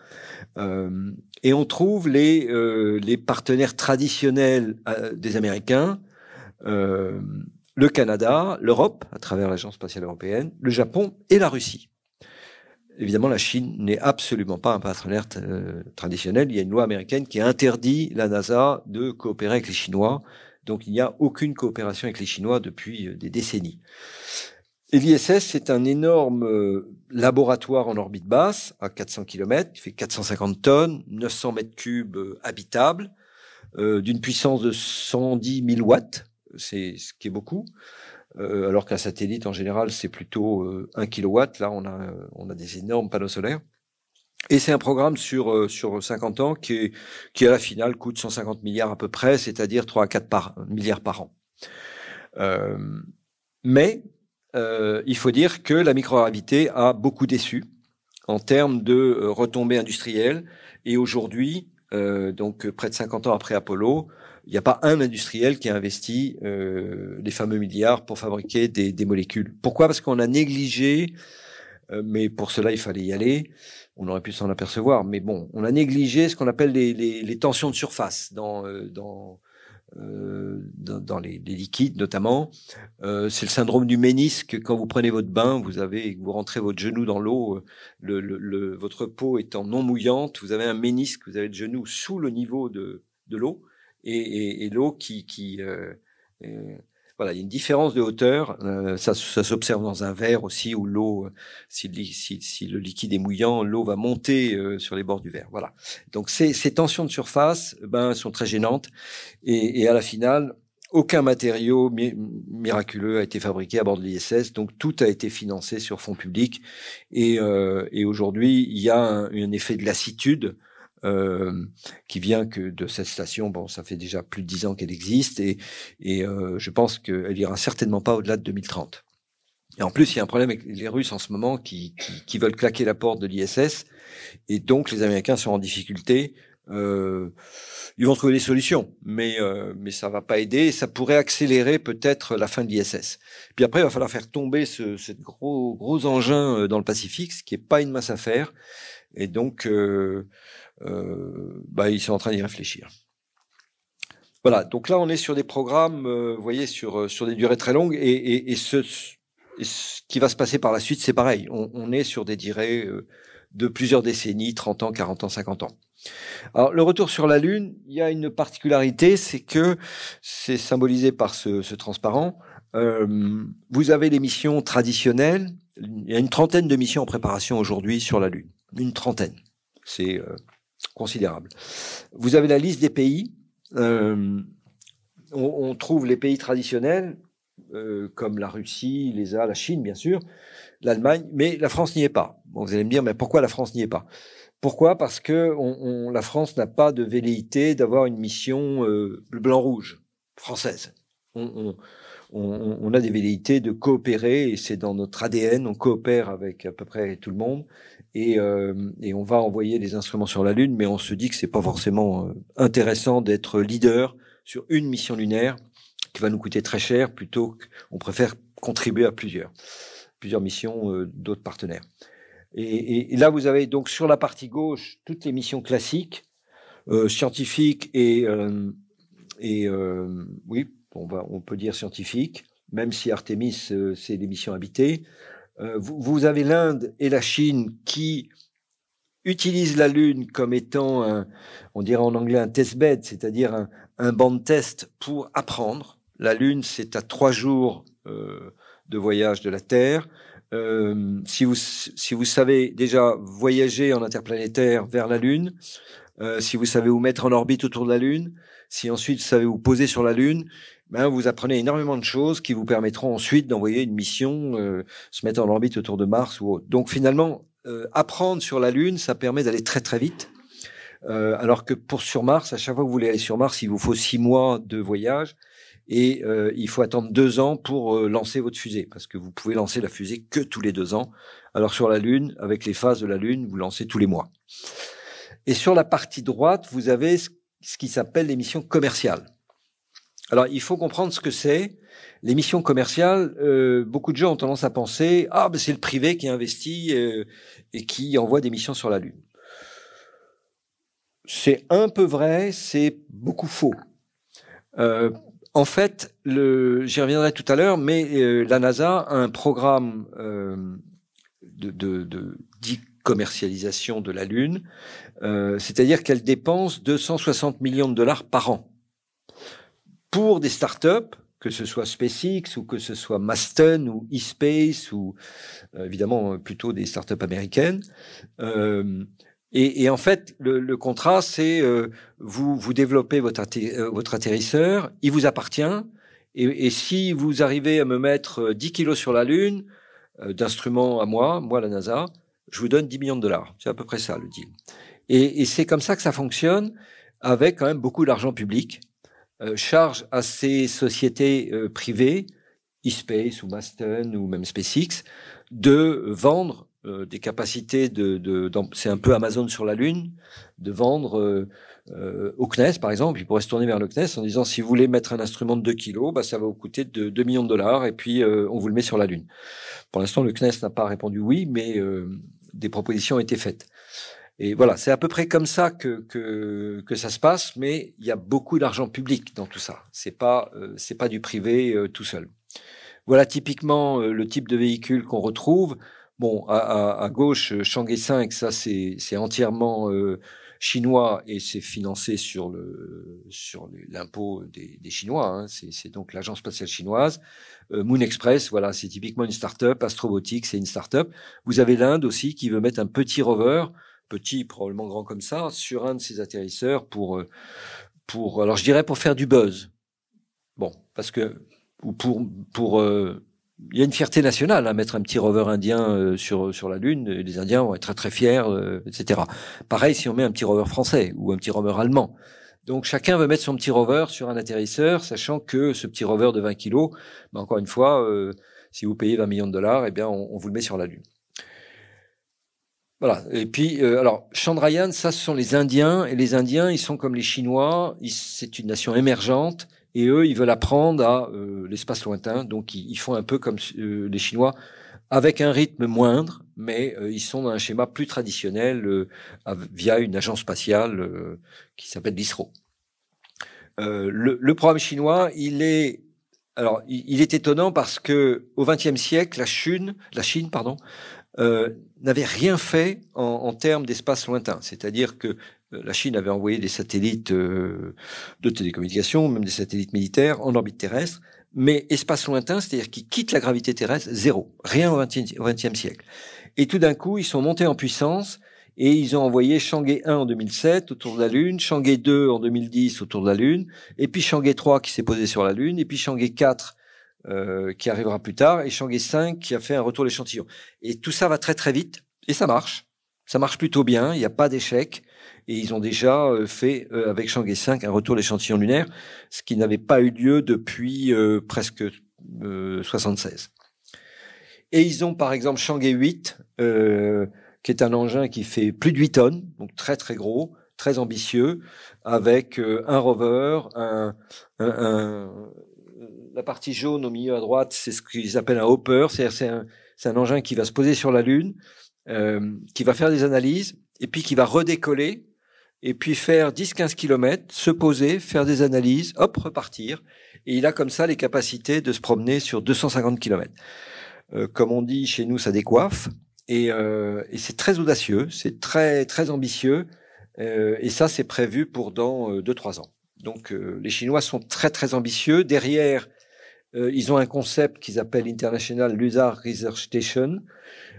Euh, et on trouve les, euh, les partenaires traditionnels des Américains, le Canada, l'Europe, à travers l'Agence spatiale européenne, le Japon et la Russie. Évidemment, la Chine n'est absolument pas un partenaire traditionnel. Il y a une loi américaine qui interdit la NASA de coopérer avec les Chinois donc il n'y a aucune coopération avec les Chinois depuis euh, des décennies. Et l'ISS, c'est un énorme euh, laboratoire en orbite basse, à 400 km, qui fait 450 tonnes, 900 mètres cubes euh, habitables, d'une puissance de 110 000 watts, c'est ce qui est beaucoup, alors qu'un satellite, en général, c'est plutôt 1 kilowatt. Là, on a, on a des énormes panneaux solaires. Et c'est un programme sur euh, sur 50 ans qui est, qui à la finale coûte 150 milliards à peu près, c'est-à-dire 3 à 4 par, milliards par an. Euh, mais euh, il faut dire que la microgravité a beaucoup déçu en termes de euh, retombées industrielles. Et aujourd'hui, euh, donc près de 50 ans après Apollo, il n'y a pas un industriel qui a investi euh, les fameux milliards pour fabriquer des, des molécules. Pourquoi? Parce qu'on a négligé, mais pour cela il fallait y aller, on aurait pu s'en apercevoir, mais bon, on a négligé ce qu'on appelle les, les, les, tensions de surface dans, euh, dans, euh, dans, les, liquides notamment. Euh, c'est le syndrome du ménisque. Quand vous prenez votre bain, vous avez, vous rentrez votre genou dans l'eau, le, le, le, votre peau étant non mouillante, vous avez un ménisque, vous avez le genou sous le niveau de, de l'eau et, et, et l'eau qui, qui euh, voilà, il y a une différence de hauteur. Euh, ça, ça s'observe dans un verre aussi où l'eau, euh, si, si, si, le liquide est mouillant, l'eau va monter euh, sur les bords du verre. Voilà. Donc ces, ces tensions de surface, ben, sont très gênantes. Et, et à la finale, aucun matériau mi miraculeux a été fabriqué à bord de l'ISS, donc tout a été financé sur fonds publics. Et, euh, et aujourd'hui, il y a un, un effet de lassitude euh, qui vient que de cette station. Bon, ça fait déjà plus de dix ans qu'elle existe et, euh, je pense qu'elle ira certainement pas au-delà de 2030. Et en plus, il y a un problème avec les Russes en ce moment qui, veulent claquer la porte de l'ISS et donc les Américains sont en difficulté. Euh, ils vont trouver des solutions, mais euh, mais ça va pas aider. Ça pourrait accélérer peut-être la fin de l'ISS. Puis après, il va falloir faire tomber ce, gros engin dans le Pacifique, ce qui est pas une masse à faire. Et donc, bah, ils sont en train d'y réfléchir. Voilà, donc là on est sur des programmes, euh, vous voyez, sur, euh, sur des durées très longues, et, ce, qui va se passer par la suite, c'est pareil. On, est sur des durées de plusieurs décennies, 30 ans, 40 ans, 50 ans. Alors le retour sur la Lune, il y a une particularité, c'est que c'est symbolisé par ce, transparent. Euh, vous avez les missions traditionnelles. Il y a une trentaine de missions en préparation aujourd'hui sur la Lune. Une trentaine. C'est euh, considérable. Vous avez la liste des pays. Euh, on, trouve les pays traditionnels, euh, comme la Russie, les A, la Chine, bien sûr, l'Allemagne, mais la France n'y est pas. Vous allez me dire, mais pourquoi la France n'y est pas? Pourquoi? Parce que la France n'a pas de velléité d'avoir une mission euh, blanc-rouge française. On, a des velléités de coopérer, et c'est dans notre ADN, on coopère avec à peu près tout le monde, et, euh, et, on va envoyer des instruments sur la Lune, mais on se dit que c'est pas forcément euh, intéressant d'être leader sur une mission lunaire qui va nous coûter très cher, plutôt qu'on préfère contribuer à plusieurs, plusieurs missions euh, d'autres partenaires. Et, là, vous avez donc sur la partie gauche toutes les missions classiques, scientifiques et, oui, on peut dire scientifiques, même si Artemis, c'est des missions habitées. Euh, vous, avez l'Inde et la Chine qui utilisent la Lune comme étant, un, on dirait en anglais un test bed, c'est-à-dire un, un, banc de test pour apprendre. La Lune, c'est à trois jours euh, de voyage de la Terre. Euh, si, vous, si vous savez déjà voyager en interplanétaire vers la Lune, si vous savez vous mettre en orbite autour de la Lune, si ensuite vous savez vous poser sur la Lune, ben, vous apprenez énormément de choses qui vous permettront ensuite d'envoyer une mission, euh, se mettre en orbite autour de Mars ou autre. Donc finalement, apprendre sur la Lune, ça permet d'aller très très vite. alors que pour sur Mars, à chaque fois que vous voulez aller sur Mars, il vous faut six mois de voyage et euh, il faut attendre deux ans pour euh, lancer votre fusée, parce que vous pouvez lancer la fusée que tous les deux ans. Alors sur la Lune, avec les phases de la Lune, vous lancez tous les mois. Et sur la partie droite, vous avez ce qui s'appelle les missions commerciales. Alors il faut comprendre ce que c'est. Les missions commerciales, euh, beaucoup de gens ont tendance à penser ah ben c'est le privé qui investit et qui envoie des missions sur la Lune. C'est un peu vrai, c'est beaucoup faux. Euh, en fait, j'y reviendrai tout à l'heure, mais euh, la NASA a un programme euh, de, de, commercialisation de la Lune, euh, c'est-à-dire qu'elle dépense 260 millions de dollars par an pour des startups, que ce soit SpaceX ou que ce soit Masten ou eSpace ou évidemment plutôt des startups américaines. Et, et, en fait, le, contrat, c'est euh, vous vous développez votre, euh, votre atterrisseur, il vous appartient. Et, si vous arrivez à me mettre 10 euh, kilos sur la Lune d'instruments à moi, moi la NASA, je vous donne 10 millions de dollars. C'est à peu près ça le deal. Et, et c'est comme ça que ça fonctionne, avec quand même beaucoup d'argent public. Charge à ces sociétés privées, eSpace ou Masten ou même SpaceX, de vendre euh, des capacités de, c'est un peu Amazon sur la Lune, de vendre euh, euh, au CNES par exemple, il pourrait se tourner vers le CNES en disant si vous voulez mettre un instrument de 2 kilos, bah, ça va vous coûter de 2 millions de dollars et puis on vous le met sur la Lune. Pour l'instant, le CNES n'a pas répondu oui, mais des propositions ont été faites. Et voilà, c'est à peu près comme ça que, que, que ça se passe, mais il y a beaucoup d'argent public dans tout ça. C'est pas c'est pas du privé tout seul. Voilà typiquement le type de véhicule qu'on retrouve. Bon, à, à, gauche, Shanghai 5, ça c'est entièrement euh, chinois et c'est financé sur le sur l'impôt des, des, Chinois. Hein. C'est donc l'agence spatiale chinoise. Euh, Moon Express, voilà, c'est typiquement une start-up. Astrobotics, c'est une start-up. Vous avez l'Inde aussi qui veut mettre un petit rover, petit, probablement grand comme ça, sur un de ses atterrisseurs pour euh, pour alors je dirais pour faire du buzz. Bon, parce que ou pour pour il y a une fierté nationale à mettre un petit rover indien euh, sur sur la Lune. Les Indiens vont être très très fiers, euh, etc. Pareil si on met un petit rover français ou un petit rover allemand. Donc chacun veut mettre son petit rover sur un atterrisseur, sachant que ce petit rover de 20 kilos, ben encore une fois, euh, si vous payez 20 millions de dollars, eh bien on, vous le met sur la Lune. Voilà. Et puis, alors, Chandrayaan, ça, ce sont les Indiens. Et les Indiens, ils sont comme les Chinois. C'est une nation émergente. Et eux, ils veulent apprendre à euh, l'espace lointain. Donc, ils, font un peu comme euh, les Chinois, avec un rythme moindre, mais euh, ils sont dans un schéma plus traditionnel via une agence spatiale qui s'appelle l'ISRO. Le, le, programme chinois, il est alors, il, est étonnant parce que au XXe siècle, la Chine, la Chine, pardon, n'avait rien fait en, en termes d'espace lointain. C'est-à-dire que euh, la Chine avait envoyé des satellites euh, de télécommunications, même des satellites militaires en orbite terrestre, mais espace lointain, c'est-à-dire qui quitte la gravité terrestre, zéro, rien au XXe siècle. Et tout d'un coup, ils sont montés en puissance et ils ont envoyé Chang'e 1 en 2007 autour de la Lune, Chang'e 2 en 2010 autour de la Lune, et puis Chang'e 3 qui s'est posé sur la Lune, et puis Chang'e 4 euh, qui arrivera plus tard, et Chang'e 5 qui a fait un retour d'échantillon. Et tout ça va très très vite, et ça marche. Ça marche plutôt bien, il n'y a pas d'échec et ils ont déjà euh, fait euh, avec Chang'e 5 un retour d'échantillon lunaire, ce qui n'avait pas eu lieu depuis euh, presque 76. Et ils ont par exemple Chang'e 8, qui est un engin qui fait plus de 8 tonnes, donc très très gros, très ambitieux, avec un rover, un, un, la partie jaune au milieu à droite, c'est ce qu'ils appellent un hopper, c'est un, un engin qui va se poser sur la Lune, qui va faire des analyses, et puis qui va redécoller et puis faire 10-15 km, se poser, faire des analyses, hop, repartir. Et il a comme ça les capacités de se promener sur 250 km. Euh, comme on dit chez nous, ça décoiffe. Et, euh, et c'est très audacieux, c'est très très ambitieux. Euh, et ça, c'est prévu pour dans 2-3 ans. Donc les Chinois sont très très ambitieux. Derrière, ils ont un concept qu'ils appellent International Lunar Research Station,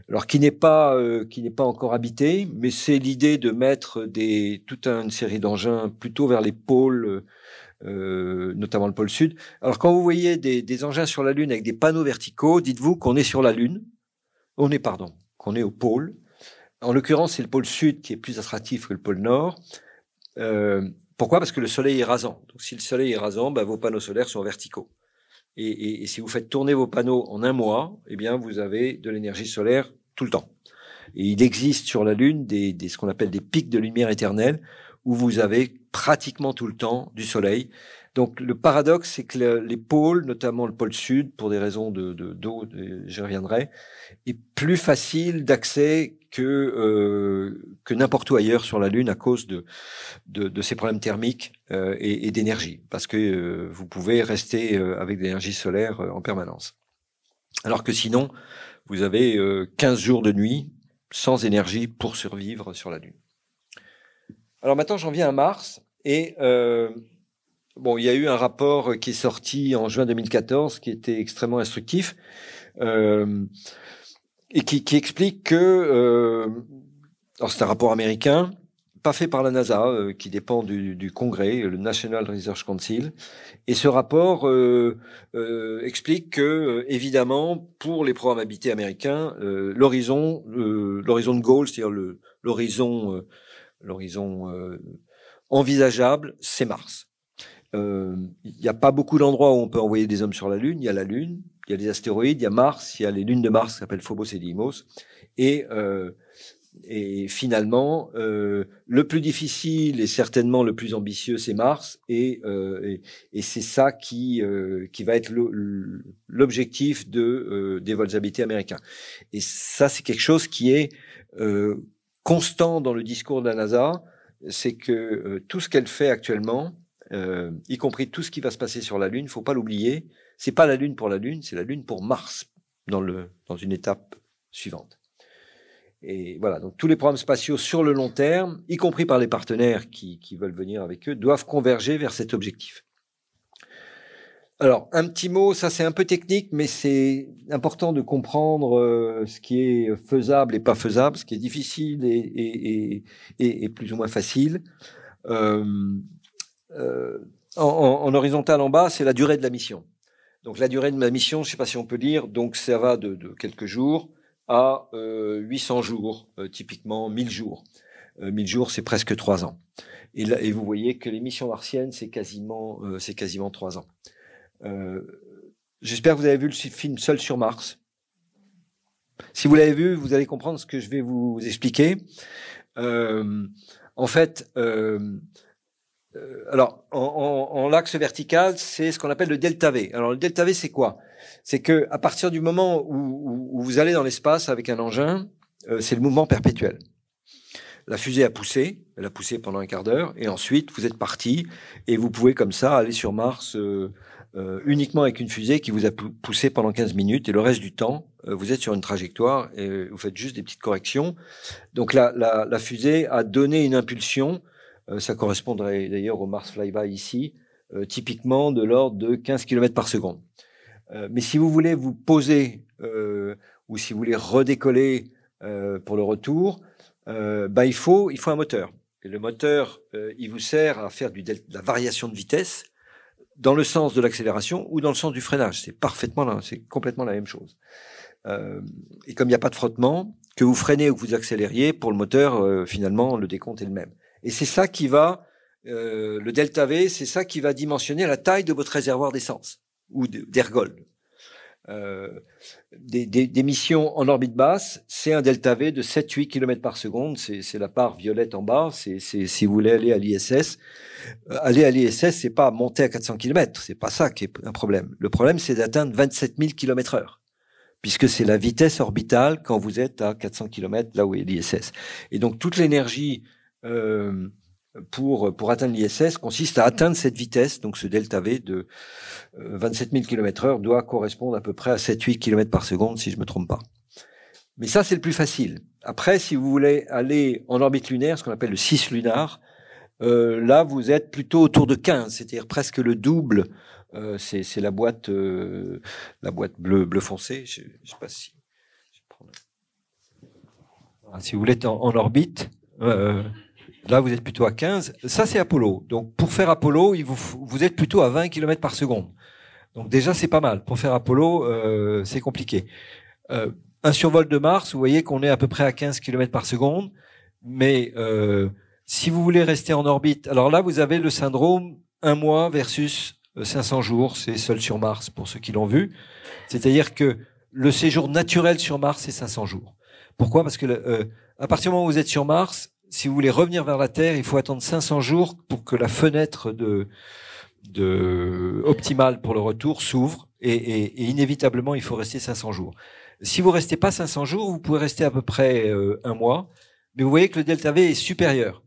alors qui n'est pas euh, qui n'est pas encore habité, mais c'est l'idée de mettre des toute une série d'engins plutôt vers les pôles, euh, notamment le pôle sud. Alors quand vous voyez des, engins sur la Lune avec des panneaux verticaux, dites-vous qu'on est sur la Lune, on est pardon, qu'on est au pôle. En l'occurrence, c'est le pôle sud qui est plus attractif que le pôle nord. Euh, pourquoi? Parce que le soleil est rasant. Donc, si le soleil est rasant, bah, vos panneaux solaires sont verticaux. Et, si vous faites tourner vos panneaux en un mois, eh bien, vous avez de l'énergie solaire tout le temps. Et il existe sur la Lune des, des ce qu'on appelle des pics de lumière éternelle, où vous avez pratiquement tout le temps du soleil. Donc le paradoxe, c'est que les pôles, notamment le pôle sud, pour des raisons de d'eau, de, j'y reviendrai, est plus facile d'accès que euh, que n'importe où ailleurs sur la Lune à cause de de, ces problèmes thermiques euh, et, d'énergie, parce que euh, vous pouvez rester avec de l'énergie solaire en permanence. Alors que sinon, vous avez 15 jours de nuit sans énergie pour survivre sur la Lune. Alors maintenant, j'en viens à Mars et Bon, il y a eu un rapport qui est sorti en juin 2014 qui était extrêmement instructif et qui, qui, explique que, euh, c'est un rapport américain, pas fait par la NASA, euh, qui dépend du, du, Congrès, le National Research Council, et ce rapport euh, euh, explique que, évidemment, pour les programmes habités américains, l'horizon, l'horizon de goal, c'est-à-dire l'horizon, l'horizon envisageable, c'est Mars. Euh, il n'y a pas beaucoup d'endroits où on peut envoyer des hommes sur la Lune. Il y a la Lune, il y a des astéroïdes, il y a Mars, il y a les lunes de Mars qui s'appellent Phobos et Deimos. Et, euh, et finalement, euh, le plus difficile et certainement le plus ambitieux, c'est Mars. Et, euh, et, et c'est ça qui, euh, qui va être l'objectif de, euh, des vols habités américains. Et ça, c'est quelque chose qui est constant dans le discours de la NASA. C'est que tout ce qu'elle fait actuellement, euh, y compris tout ce qui va se passer sur la Lune. Faut pas l'oublier. C'est pas la Lune pour la Lune, c'est la Lune pour Mars dans le dans une étape suivante. Et voilà, donc tous les programmes spatiaux sur le long terme, y compris par les partenaires qui, qui veulent venir avec eux, doivent converger vers cet objectif. Alors, un petit mot, ça c'est un peu technique, mais c'est important de comprendre euh, ce qui est faisable et pas faisable, ce qui est difficile et, et, et, plus ou moins facile. Euh, euh, en, en, horizontal en bas, c'est la durée de la mission. Donc la durée de ma mission, je ne sais pas si on peut dire, donc ça va de, quelques jours à euh, 800 jours, euh, typiquement 1000 jours. Euh, 1000 jours, c'est presque trois ans. Et, vous voyez que les missions martiennes, c'est quasiment, euh, c'est quasiment trois ans. Euh, j'espère que vous avez vu le film Seul sur Mars. Si vous l'avez vu, vous allez comprendre ce que je vais vous expliquer. en fait, euh, alors, en, l'axe vertical, c'est ce qu'on appelle le delta V. Alors, le delta V, c'est quoi? C'est que à partir du moment où, vous allez dans l'espace avec un engin, euh, c'est le mouvement perpétuel. La fusée a poussé, elle a poussé pendant un quart d'heure, et ensuite vous êtes parti, et vous pouvez comme ça aller sur Mars euh, euh uniquement avec une fusée qui vous a poussé pendant 15 minutes, et le reste du temps, euh, vous êtes sur une trajectoire et vous faites juste des petites corrections. Donc la, fusée a donné une impulsion euh, ça correspondrait d'ailleurs au Mars Flyby ici, euh, typiquement de l'ordre de 15 km par seconde. Euh, mais si vous voulez vous poser ou si vous voulez redécoller pour le retour, bah, il, faut, il faut un moteur. Le moteur, il vous sert à faire de la variation de vitesse dans le sens de l'accélération ou dans le sens du freinage. C'est parfaitement complètement la même chose. Euh, et comme il n'y a pas de frottement, que vous freinez ou que vous accélériez, pour le moteur, euh, finalement, le décompte est le même. Et c'est ça qui va, euh, le delta V, c'est ça qui va dimensionner la taille de votre réservoir d'essence ou d'ergol. Euh, des, missions en orbite basse, c'est un delta V de 7-8 km par seconde. C'est la part violette en bas. C'est si vous voulez aller à l'ISS, euh, aller à l'ISS, c'est pas monter à 400 km. C'est pas ça qui est un problème. Le problème, c'est d'atteindre 27 000 km heure puisque c'est la vitesse orbitale quand vous êtes à 400 km là où est l'ISS. Et donc toute l'énergie euh, pour, pour atteindre l'ISS consiste à atteindre cette vitesse, donc ce delta V de 27 000 km heure doit correspondre à peu près à 7-8 km par seconde, si je me trompe pas. Mais ça, c'est le plus facile. Après, si vous voulez aller en orbite lunaire, ce qu'on appelle le 6 lunar, euh, là, vous êtes plutôt autour de 15, c'est-à-dire presque le double. Euh, c'est la boîte, euh, la boîte bleu, bleu foncé. Je, je sais pas si. Prendre... si vous voulez être en, en orbite, euh, Là, vous êtes plutôt à 15. Ça, c'est Apollo. Donc, pour faire Apollo, il vous, vous êtes plutôt à 20 km par seconde. Donc déjà, c'est pas mal. Pour faire Apollo, euh, c'est compliqué. Euh, un survol de Mars, vous voyez qu'on est à peu près à 15 km par seconde. Mais euh, si vous voulez rester en orbite, alors là, vous avez le syndrome un mois versus 500 jours. C'est seul sur Mars pour ceux qui l'ont vu. C'est-à-dire que le séjour naturel sur Mars, c'est 500 jours. Pourquoi? Parce que euh, à partir du moment où vous êtes sur Mars, si vous voulez revenir vers la Terre, il faut attendre 500 jours pour que la fenêtre de, de optimale pour le retour s'ouvre et, et, inévitablement il faut rester 500 jours. Si vous restez pas 500 jours, vous pouvez rester à peu près euh, un mois, mais vous voyez que le delta V est supérieur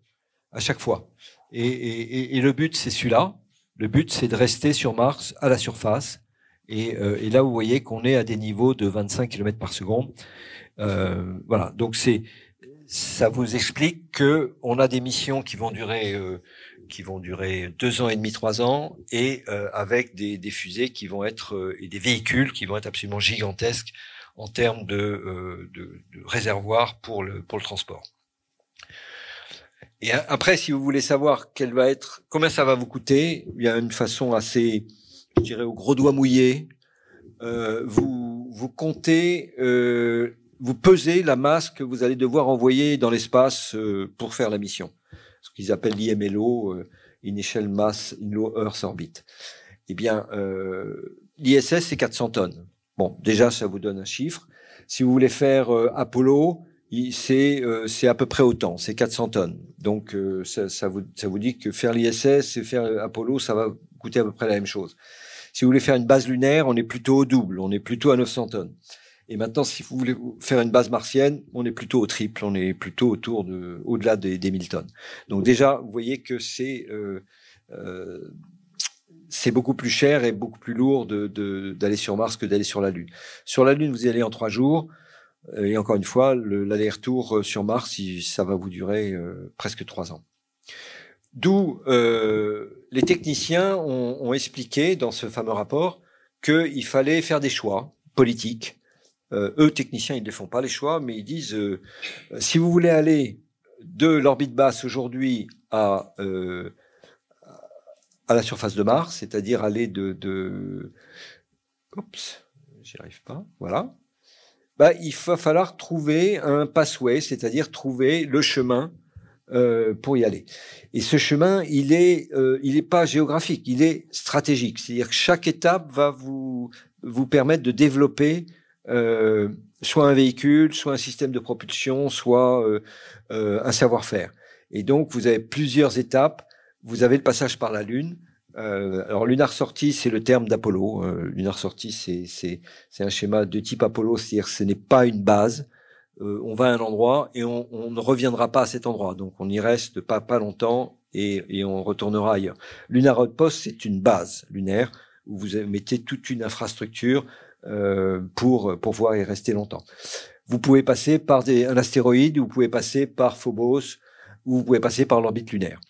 à chaque fois. Et, et le but c'est celui-là. Le but c'est de rester sur Mars à la surface. Et, euh, et là vous voyez qu'on est à des niveaux de 25 km par seconde. Euh, voilà. Donc c'est ça vous explique que on a des missions qui vont durer euh, qui vont durer deux ans et demi, trois ans, et euh, avec des, des, fusées qui vont être euh, et des véhicules qui vont être absolument gigantesques en termes de, euh, de, de réservoirs pour le pour le transport. Et après, si vous voulez savoir quel va être, combien ça va vous coûter, il y a une façon assez, je dirais, au gros doigt mouillé. Euh, vous vous comptez euh, vous pesez la masse que vous allez devoir envoyer dans l'espace euh, pour faire la mission. Ce qu'ils appellent l'IMLO, euh, Initial Mass in Low Earth Orbit. Eh bien, euh, l'ISS, c'est 400 tonnes. Bon, déjà, ça vous donne un chiffre. Si vous voulez faire euh, Apollo, c'est euh, c'est à peu près autant, c'est 400 tonnes. Donc, ça, ça, vous, ça vous dit que faire l'ISS et faire Apollo, ça va coûter à peu près la même chose. Si vous voulez faire une base lunaire, on est plutôt au double, on est plutôt à 900 tonnes. Et maintenant, si vous voulez faire une base martienne, on est plutôt au triple, on est plutôt autour de, au-delà des, des 1000 tonnes. Donc déjà, vous voyez que c'est euh, euh, c'est beaucoup plus cher et beaucoup plus lourd de, de, d'aller sur Mars que d'aller sur la Lune. Sur la Lune, vous y allez en trois jours. Et encore une fois, l'aller-retour sur Mars, ça va vous durer euh, presque trois ans. D'où euh, les techniciens ont, ont, expliqué dans ce fameux rapport qu'il fallait faire des choix politiques euh, eux, techniciens, ils ne font pas les choix, mais ils disent euh, si vous voulez aller de l'orbite basse aujourd'hui à euh, à la surface de Mars, c'est-à-dire aller de, de... oups, j'y arrive pas, voilà. Bah, il va falloir trouver un passway, c'est-à-dire trouver le chemin euh, pour y aller. Et ce chemin, il est, euh, il est pas géographique, il est stratégique. C'est-à-dire que chaque étape va vous vous permettre de développer euh, soit un véhicule, soit un système de propulsion, soit euh, euh, un savoir-faire. Et donc, vous avez plusieurs étapes. Vous avez le passage par la Lune. Euh, alors, lunar sortie, c'est le terme d'Apollo. Euh, lunar sortie, c'est, un schéma de type Apollo, c'est-à-dire ce n'est pas une base. On va à un endroit et on, on, ne reviendra pas à cet endroit. Donc, on y reste pas, pas longtemps et, et on retournera ailleurs. Lunar Outpost, c'est une base lunaire où vous mettez toute une infrastructure euh, pour, pour pouvoir y rester longtemps. Vous pouvez passer par des, un astéroïde, vous pouvez passer par Phobos, ou vous pouvez passer par l'orbite lunaire.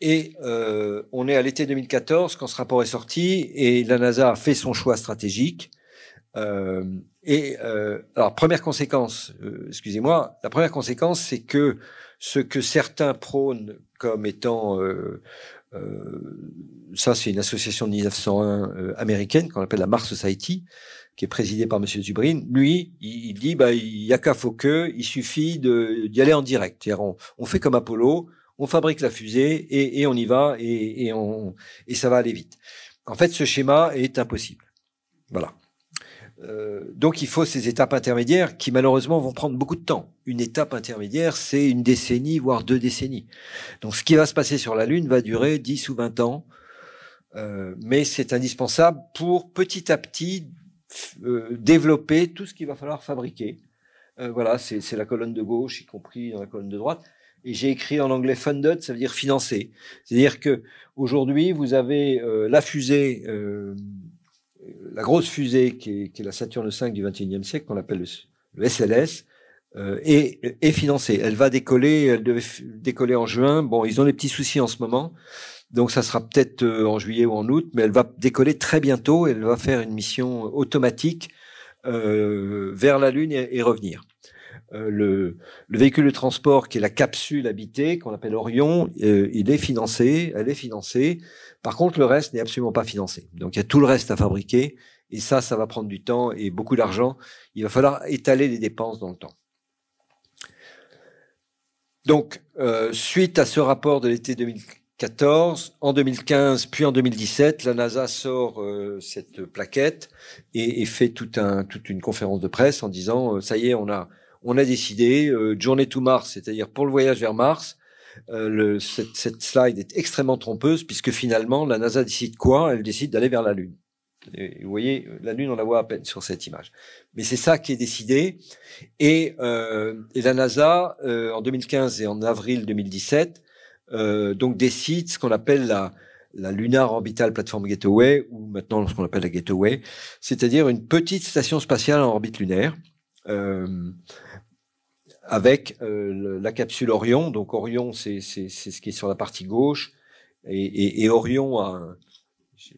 Et euh, on est à l'été 2014 quand ce rapport est sorti et la NASA a fait son choix stratégique. Euh, et euh, alors première conséquence, euh, excusez-moi, la première conséquence c'est que ce que certains prônent comme étant euh, ça, c'est une association de 1901 euh, américaine qu'on appelle la Mars Society, qui est présidée par Monsieur Zubrin. Lui, il, dit, bah, il y a qu'à faut que, il suffit d'y aller en direct. On, on, fait comme Apollo, on fabrique la fusée et, et on y va et, et, on, et ça va aller vite. En fait, ce schéma est impossible. Voilà. Euh, donc il faut ces étapes intermédiaires qui malheureusement vont prendre beaucoup de temps. Une étape intermédiaire, c'est une décennie, voire deux décennies. Donc ce qui va se passer sur la Lune va durer 10 ou 20 ans, euh, mais c'est indispensable pour petit à petit euh, développer tout ce qu'il va falloir fabriquer. Euh, voilà, c'est la colonne de gauche, y compris dans la colonne de droite. Et j'ai écrit en anglais funded, ça veut dire financé. C'est-à-dire que aujourd'hui, vous avez euh, la fusée la grosse fusée qui est, la Saturne V du XXIe siècle, qu'on appelle le, SLS, euh, est, financée. Elle va décoller, elle devait décoller en juin. Bon, ils ont des petits soucis en ce moment, donc ça sera peut-être euh, en juillet ou en août, mais elle va décoller très bientôt. Elle va faire une mission automatique euh, vers la Lune et revenir. Euh, le, le, véhicule de transport qui est la capsule habitée, qu'on appelle Orion, euh, il est financé, elle est financée. Par contre, le reste n'est absolument pas financé. Donc il y a tout le reste à fabriquer Et ça, ça va prendre du temps et beaucoup d'argent. Il va falloir étaler les dépenses dans le temps. Donc, euh, suite à ce rapport de l'été 2014, en 2015, puis en 2017, la NASA sort cette plaquette et, fait toute une conférence de presse en disant ça y est, on a, on a décidé, euh, journée to Mars, c'est-à-dire pour le voyage vers Mars. Le, cette, cette slide est extrêmement trompeuse puisque finalement la NASA décide quoi? Elle décide d'aller vers la Lune. Vous voyez, la Lune, on la voit à peine sur cette image. Mais c'est ça qui est décidé. Et, euh, et la NASA, euh, en 2015 et en avril 2017, euh, donc décide ce qu'on appelle la, la Lunar Orbital Platform Gateway, ou maintenant ce qu'on appelle la Gateway, c'est-à-dire une petite station spatiale en orbite lunaire. Euh, avec euh, la capsule Orion. Donc Orion, c'est ce qui est sur la partie gauche, et, et, et Orion a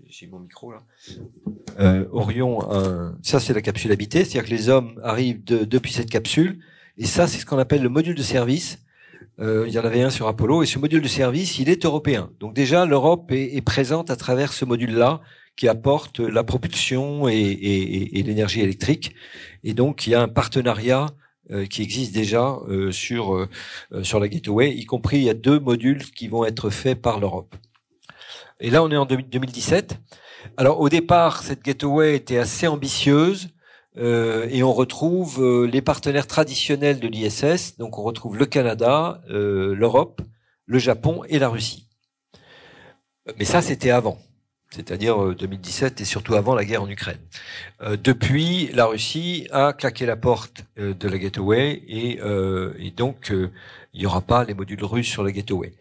j'ai mon micro là. Euh, Orion, ça c'est la capsule habitée, c'est-à-dire que les hommes arrivent depuis cette capsule, et ça c'est ce qu'on appelle le module de service. Euh, il y en avait un sur Apollo, et ce module de service, il est européen. Donc déjà, l'Europe est, présente à travers ce module-là, qui apporte la propulsion et, l'énergie électrique. Et donc, il y a un partenariat qui existe déjà sur sur la Gateway, y compris il y a deux modules qui vont être faits par l'Europe. Et là, on est en 2017. Alors, au départ, cette gateway était assez ambitieuse. Euh, et on retrouve euh, les partenaires traditionnels de l'ISS. Donc, on retrouve le Canada, euh, l'Europe, le Japon et la Russie. Mais ça, c'était avant. C'est-à-dire 2017 et surtout avant la guerre en Ukraine. depuis, la Russie a claqué la porte de la gateway et, donc il n'y aura pas les modules russes sur la gateway.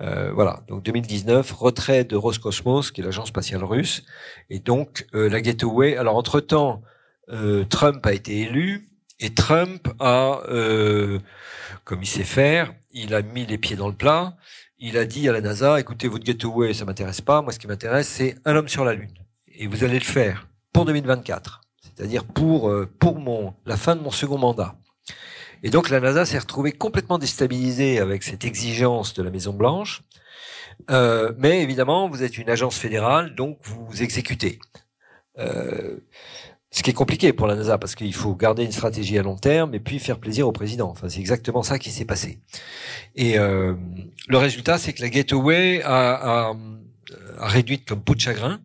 Euh, voilà, donc 2019, retrait de Roscosmos, qui est l'agence spatiale russe, et donc euh, la Gateway. Alors entre-temps, euh, Trump a été élu, et Trump a, comme il sait faire, il a mis les pieds dans le plat, il a dit à la NASA, écoutez, votre Gateway, ça m'intéresse pas, moi ce qui m'intéresse, c'est un homme sur la Lune. Et vous allez le faire pour 2024, c'est-à-dire pour, mon, la fin de mon second mandat. Et donc la NASA s'est retrouvée complètement déstabilisée avec cette exigence de la Maison Blanche. Euh, mais évidemment, vous êtes une agence fédérale, donc vous exécutez. Euh, ce qui est compliqué pour la NASA parce qu'il faut garder une stratégie à long terme et puis faire plaisir au président. Enfin, c'est exactement ça qui s'est passé. Et euh, le résultat, c'est que la Gateway a, a, a réduit comme peau de chagrin.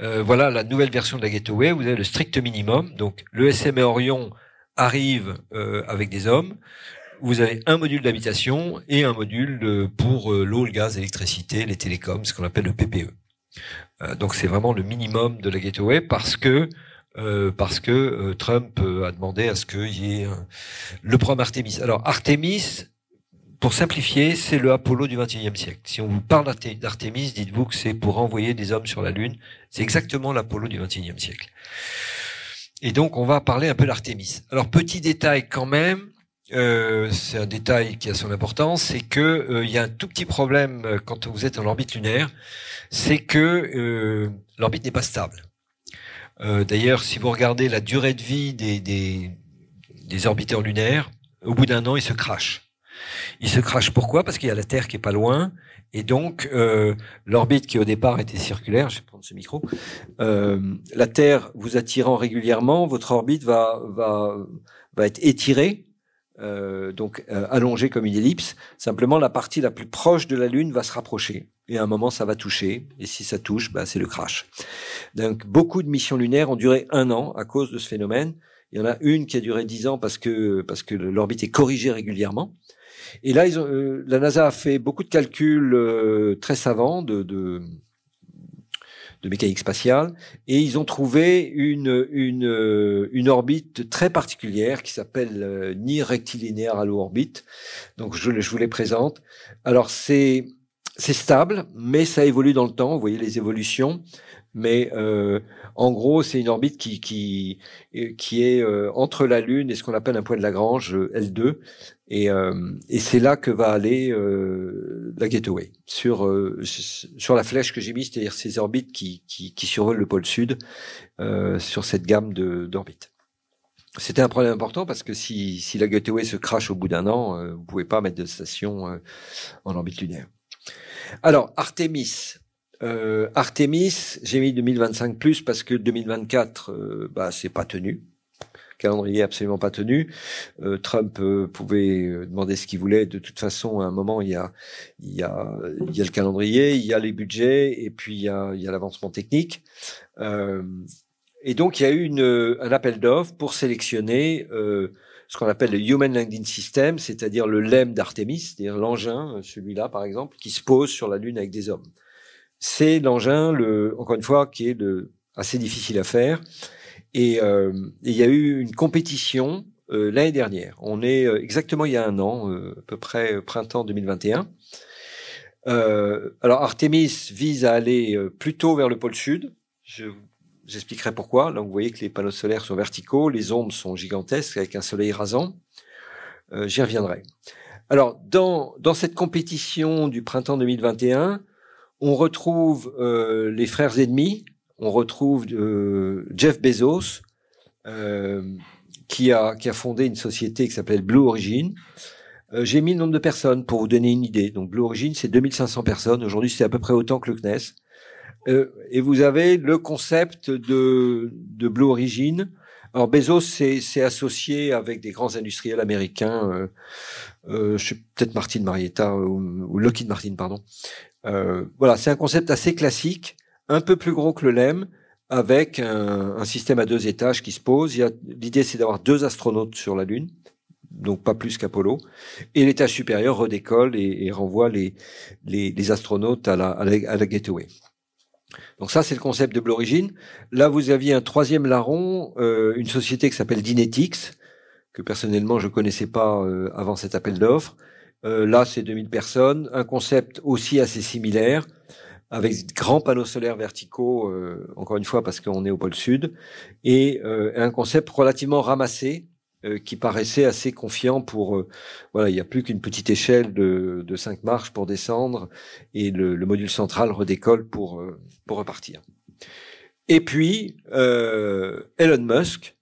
Euh, voilà la nouvelle version de la Gateway. Vous avez le strict minimum. Donc le SMA Orion arrive euh, avec des hommes. Vous avez un module d'habitation et un module pour l'eau, le gaz, l'électricité, les télécoms, ce qu'on appelle le PPE. Donc c'est vraiment le minimum de la gateway parce que parce que Trump a demandé à ce qu'il y ait le programme Artemis. Alors Artemis, pour simplifier, c'est le Apollo du XXIe siècle. Si on vous parle d'Artemis, dites-vous que c'est pour envoyer des hommes sur la Lune. C'est exactement l'Apollo du XXIe siècle. Et donc, on va parler un peu d'Artémis. Alors, petit détail quand même, euh, c'est un détail qui a son importance, c'est que euh, il y a un tout petit problème euh, quand vous êtes en orbite lunaire, c'est que euh, l'orbite n'est pas stable. D'ailleurs, si vous regardez la durée de vie des, des, des orbiteurs lunaires, au bout d'un an, ils se crachent. Ils se crachent pourquoi? Parce qu'il y a la Terre qui est pas loin et donc, euh, l'orbite qui au départ était circulaire, je vais prendre ce micro, euh, la Terre vous attirant régulièrement, votre orbite va, va, va être étirée, euh, donc euh, allongée comme une ellipse. Simplement, la partie la plus proche de la Lune va se rapprocher. Et à un moment, ça va toucher. Et si ça touche, bah, c'est le crash. Donc, beaucoup de missions lunaires ont duré un an à cause de ce phénomène. Il y en a une qui a duré dix ans parce que, parce que l'orbite est corrigée régulièrement. Et là, ils ont, euh, la NASA a fait beaucoup de calculs euh, très savants de, de, de, mécanique spatiale, et ils ont trouvé une, une, euh, une orbite très particulière qui s'appelle NIR rectilinéaire halo orbite. Donc, je, je vous les présente. Alors, c'est c'est stable, mais ça évolue dans le temps. Vous voyez les évolutions. Mais euh, en gros, c'est une orbite qui qui qui est entre la Lune et ce qu'on appelle un point de Lagrange L2, et, euh, et c'est là que va aller euh, la Gateway sur euh, sur la flèche que j'ai mise, c'est-à-dire ces orbites qui, qui, qui survolent le pôle sud euh, sur cette gamme d'orbites. C'était un problème important parce que si, si la Gateway se crache au bout d'un an, euh, vous pouvez pas mettre de station en orbite lunaire. Alors Artemis, Euh, Artemis, j'ai mis 2025 plus parce que 2024, euh, bah, c'est pas tenu. Calendrier absolument pas tenu. Euh, Trump euh, pouvait euh, demander ce qu'il voulait. De toute façon, à un moment, il y a, il y a, il y a le calendrier, il y a les budgets et puis il y a, il y a l'avancement technique. et donc, il y a eu une, un appel d'offres pour sélectionner ce qu'on appelle le Human Landing System, c'est-à-dire le LEM d'Artemis, c'est-à-dire l'engin, celui-là par exemple, qui se pose sur la Lune avec des hommes c'est l'engin, le, encore une fois, qui est assez difficile à faire. Et euh, il y a eu une compétition euh, l'année dernière. On est euh, exactement il y a un an, à peu près printemps 2021. alors Artemis vise à aller plutôt vers le pôle sud. Je J'expliquerai pourquoi. Là, vous voyez que les panneaux solaires sont verticaux, les ondes sont gigantesques avec un soleil rasant. J'y reviendrai. Alors, dans, dans cette compétition du printemps 2021, on retrouve euh, les frères ennemis, on retrouve euh, Jeff Bezos, euh, qui, a, fondé une société qui s'appelle Blue Origin. J'ai mis le nombre de personnes pour vous donner une idée. Donc Blue Origin, c'est 2500 personnes. Aujourd'hui, c'est à peu près autant que le CNES. et vous avez le concept de, Blue Origin. Alors Bezos s'est associé avec des grands industriels américains, euh, je suis peut-être Martin Marietta ou, Lockheed Martin, pardon, euh, voilà, c'est un concept assez classique, un peu plus gros que le LEM, avec un, système à deux étages qui se pose. L'idée, c'est d'avoir deux astronautes sur la Lune, donc pas plus qu'Apollo, et l'étage supérieur redécolle et, renvoie les, astronautes à la, à gateway. Donc ça, c'est le concept de Blue Origin. Là, vous aviez un troisième larron, euh, une société qui s'appelle Dynetics, que personnellement je connaissais pas euh, avant cet appel d'offres, euh, là, c'est 2000 personnes. Un concept aussi assez similaire, avec grands panneaux solaires verticaux, euh, encore une fois parce qu'on est au pôle sud, et euh, un concept relativement ramassé, qui paraissait assez confiant pour... voilà, il n'y a plus qu'une petite échelle de, de 5 marches pour descendre, et le, le module central redécolle pour, pour repartir. Et puis, Elon Musk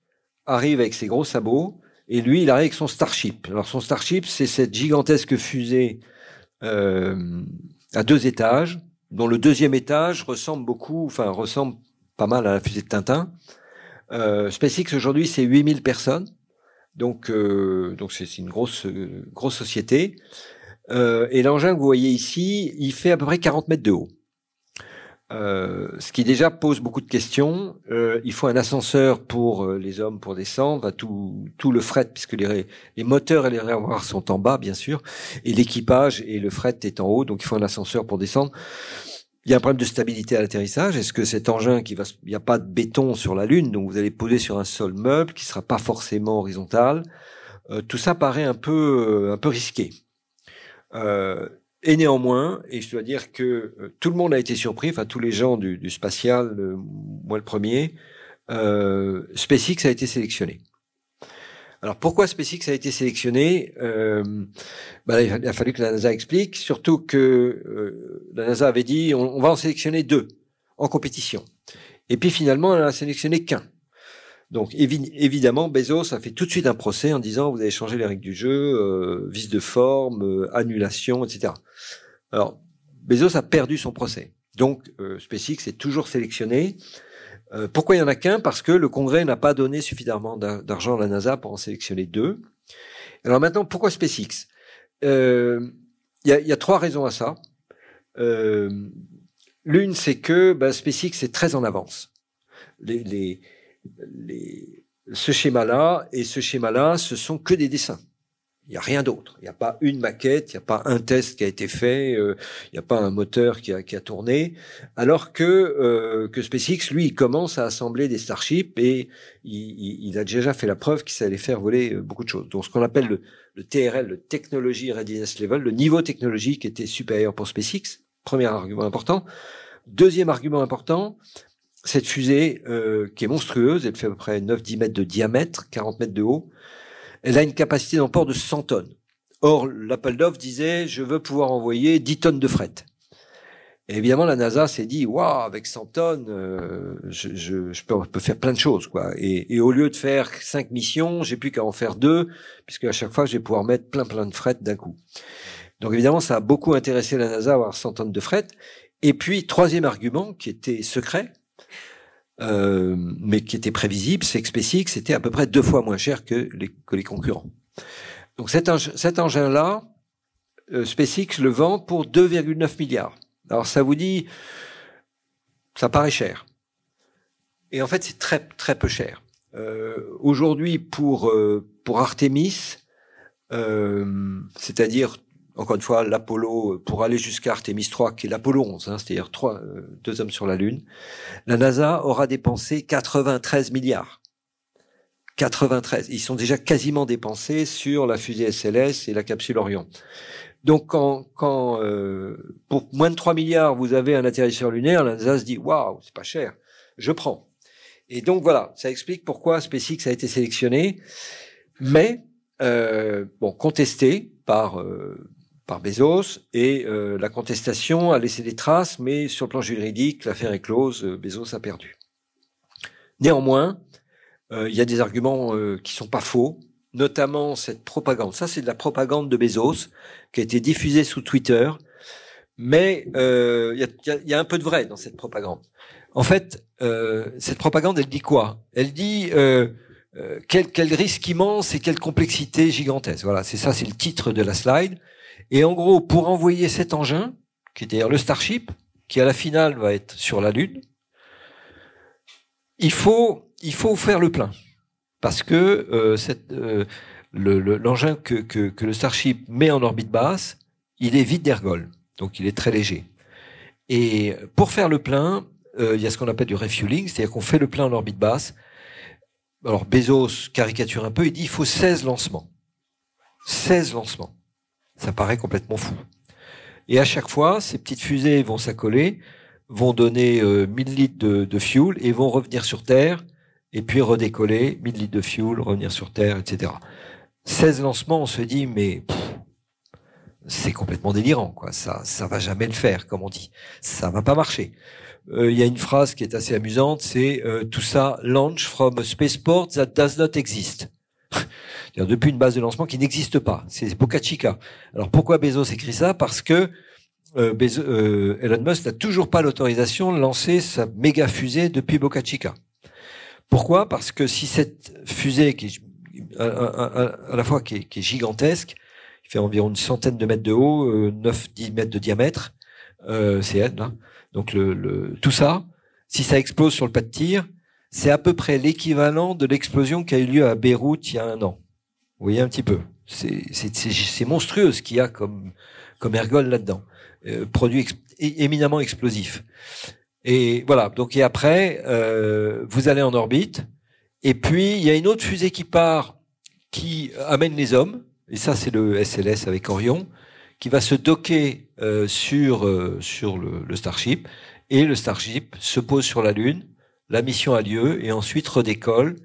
arrive avec ses gros sabots, et lui, il arrive avec son Starship. Alors son Starship, c'est cette gigantesque fusée euh, à deux étages, dont le deuxième étage ressemble beaucoup, enfin ressemble pas mal à la fusée de Tintin. Euh, SpaceX aujourd'hui, c'est 8000 personnes, donc euh, donc c'est une grosse grosse société. Euh, et l'engin que vous voyez ici, il fait à peu près 40 mètres de haut. Euh, ce qui déjà pose beaucoup de questions. Euh, il faut un ascenseur pour euh, les hommes pour descendre, tout, tout le fret, puisque les, les moteurs et les réservoirs sont en bas, bien sûr, et l'équipage et le fret est en haut, donc il faut un ascenseur pour descendre. Il y a un problème de stabilité à l'atterrissage. Est-ce que cet engin qui va, il n'y a pas de béton sur la Lune, donc vous allez poser sur un sol meuble qui sera pas forcément horizontal. tout ça paraît un peu, un peu risqué. Euh, et néanmoins, et je dois dire que euh, tout le monde a été surpris, enfin tous les gens du, du spatial, moi le premier, euh, SpaceX a été sélectionné. Alors pourquoi SpaceX a été sélectionné? Euh, bah, Il a fallu que la NASA explique, surtout que euh, la NASA avait dit on, on, va en sélectionner deux en compétition. Et puis finalement, elle a sélectionné qu'un. Donc évidemment, Bezos a fait tout de suite un procès en disant vous avez changé les règles du jeu, euh, vice de forme, euh, annulation, etc. Alors Bezos a perdu son procès. Donc euh, SpaceX est toujours sélectionné. Euh, pourquoi il y en a qu'un? Parce que le Congrès n'a pas donné suffisamment d'argent à la NASA pour en sélectionner deux. Alors maintenant, pourquoi SpaceX? Il y a, y, a, trois raisons à ça. L'une, c'est que bah, SpaceX est très en avance. Les, les, ce schéma-là et ce schéma-là, ce sont que des dessins. Il n'y a rien d'autre. Il n'y a pas une maquette, il n'y a pas un test qui a été fait, euh, il n'y a pas un moteur qui a, tourné. Alors que euh, que SpaceX, lui, il commence à assembler des Starships et il, il a déjà fait la preuve qu'il allait faire voler euh, beaucoup de choses. Donc, ce qu'on appelle le, le, TRL, le Technology Readiness Level, le niveau technologique était supérieur pour SpaceX. Premier argument important. Deuxième argument important, cette fusée, euh, qui est monstrueuse, elle fait à peu près 9-10 mètres de diamètre, 40 mètres de haut, elle a une capacité d'emport de 100 tonnes. Or, l'appel d'offres disait, je veux pouvoir envoyer 10 tonnes de fret. Et évidemment, la NASA s'est dit, waouh, avec 100 tonnes, euh, je, je, je, peux, faire plein de choses, quoi. Et, et au lieu de faire cinq missions, j'ai plus qu'à en faire deux, puisque à chaque fois, je vais pouvoir mettre plein plein de fret d'un coup. Donc évidemment, ça a beaucoup intéressé la NASA avoir 100 tonnes de fret. Et puis, troisième argument qui était secret, euh, mais qui était prévisible, c'est que SpaceX était à peu près deux fois moins cher que les, que les concurrents. Donc cet, cet engin-là, euh, SpaceX le vend pour 2,9 milliards. Alors ça vous dit, ça paraît cher. Et en fait, c'est très très peu cher. Euh, Aujourd'hui, pour euh, pour Artemis, euh, c'est-à-dire encore une fois l'Apollo pour aller jusqu'à Artemis 3, qui est l'Apollo 11, hein, c'est-à-dire trois euh, deux hommes sur la Lune, la NASA aura dépensé 93 milliards. 93. Ils sont déjà quasiment dépensés sur la fusée SLS et la capsule Orion. Donc quand, euh, pour moins de 3 milliards, vous avez un atterrisseur lunaire, la NASA se dit waouh, c'est pas cher, je prends. Et donc voilà, ça explique pourquoi SpaceX a été sélectionné, mais euh, bon contesté par euh, par Bezos et euh, la contestation a laissé des traces, mais sur le plan juridique, l'affaire est close, euh, Bezos a perdu. Néanmoins, euh, il y a des arguments qui sont pas faux, notamment cette propagande. Ça, c'est de la propagande de Bezos qui a été diffusée sous Twitter, mais il y a, y, a, un peu de vrai dans cette propagande. En fait, cette propagande, elle dit quoi? Elle dit quel, quel risque immense et quelle complexité gigantesque. Voilà, c'est ça, c'est le titre de la slide. Et en gros, pour envoyer cet engin, qui est d'ailleurs le Starship, qui à la finale va être sur la Lune, il faut, il faut faire le plein. Parce que euh, euh, l'engin que, que, que, le Starship met en orbite basse, il est vide d'ergol, donc il est très léger. Et pour faire le plein, euh, il y a ce qu'on appelle du refueling, c'est-à-dire qu'on fait le plein en orbite basse. Alors Bezos caricature un peu, il dit il faut 16 lancements. 16 lancements. Ça paraît complètement fou. Et à chaque fois, ces petites fusées vont s'accoler, vont donner euh, 1000 litres de, de, fuel et vont revenir sur Terre, et puis redécoller, 1000 litres de fuel, revenir sur Terre, etc. 16 lancements, on se dit, mais c'est complètement délirant, quoi. Ça, ça va jamais le faire, comme on dit. Ça va pas marcher. Euh, il y a une phrase qui est assez amusante, c'est euh, tout ça launch from a spaceport that does not exist depuis une base de lancement qui n'existe pas. C'est Boca Chica. Alors pourquoi Bezos écrit ça? Parce que euh, euh, Elon Musk n'a toujours pas l'autorisation de lancer sa méga fusée depuis Boca Chica. Pourquoi? Parce que si cette fusée, qui à, la fois qui est, gigantesque, qui fait environ une centaine de mètres de haut, euh, 9-10 mètres de diamètre, euh, c'est elle, là. Donc le, le, tout ça, si ça explose sur le pas de tir, c'est à peu près l'équivalent de l'explosion qui a eu lieu à Beyrouth il y a un an. Vous voyez un petit peu. C'est monstrueux ce qu'il y a comme, comme ergol là-dedans. Euh, produit éminemment explosif. Et voilà. Donc et après, euh, vous allez en orbite. Et puis il y a une autre fusée qui part, qui amène les hommes. Et ça c'est le SLS avec Orion, qui va se docker euh, sur sur le Starship. Et le Starship se pose sur la Lune. La mission a lieu et ensuite redécolle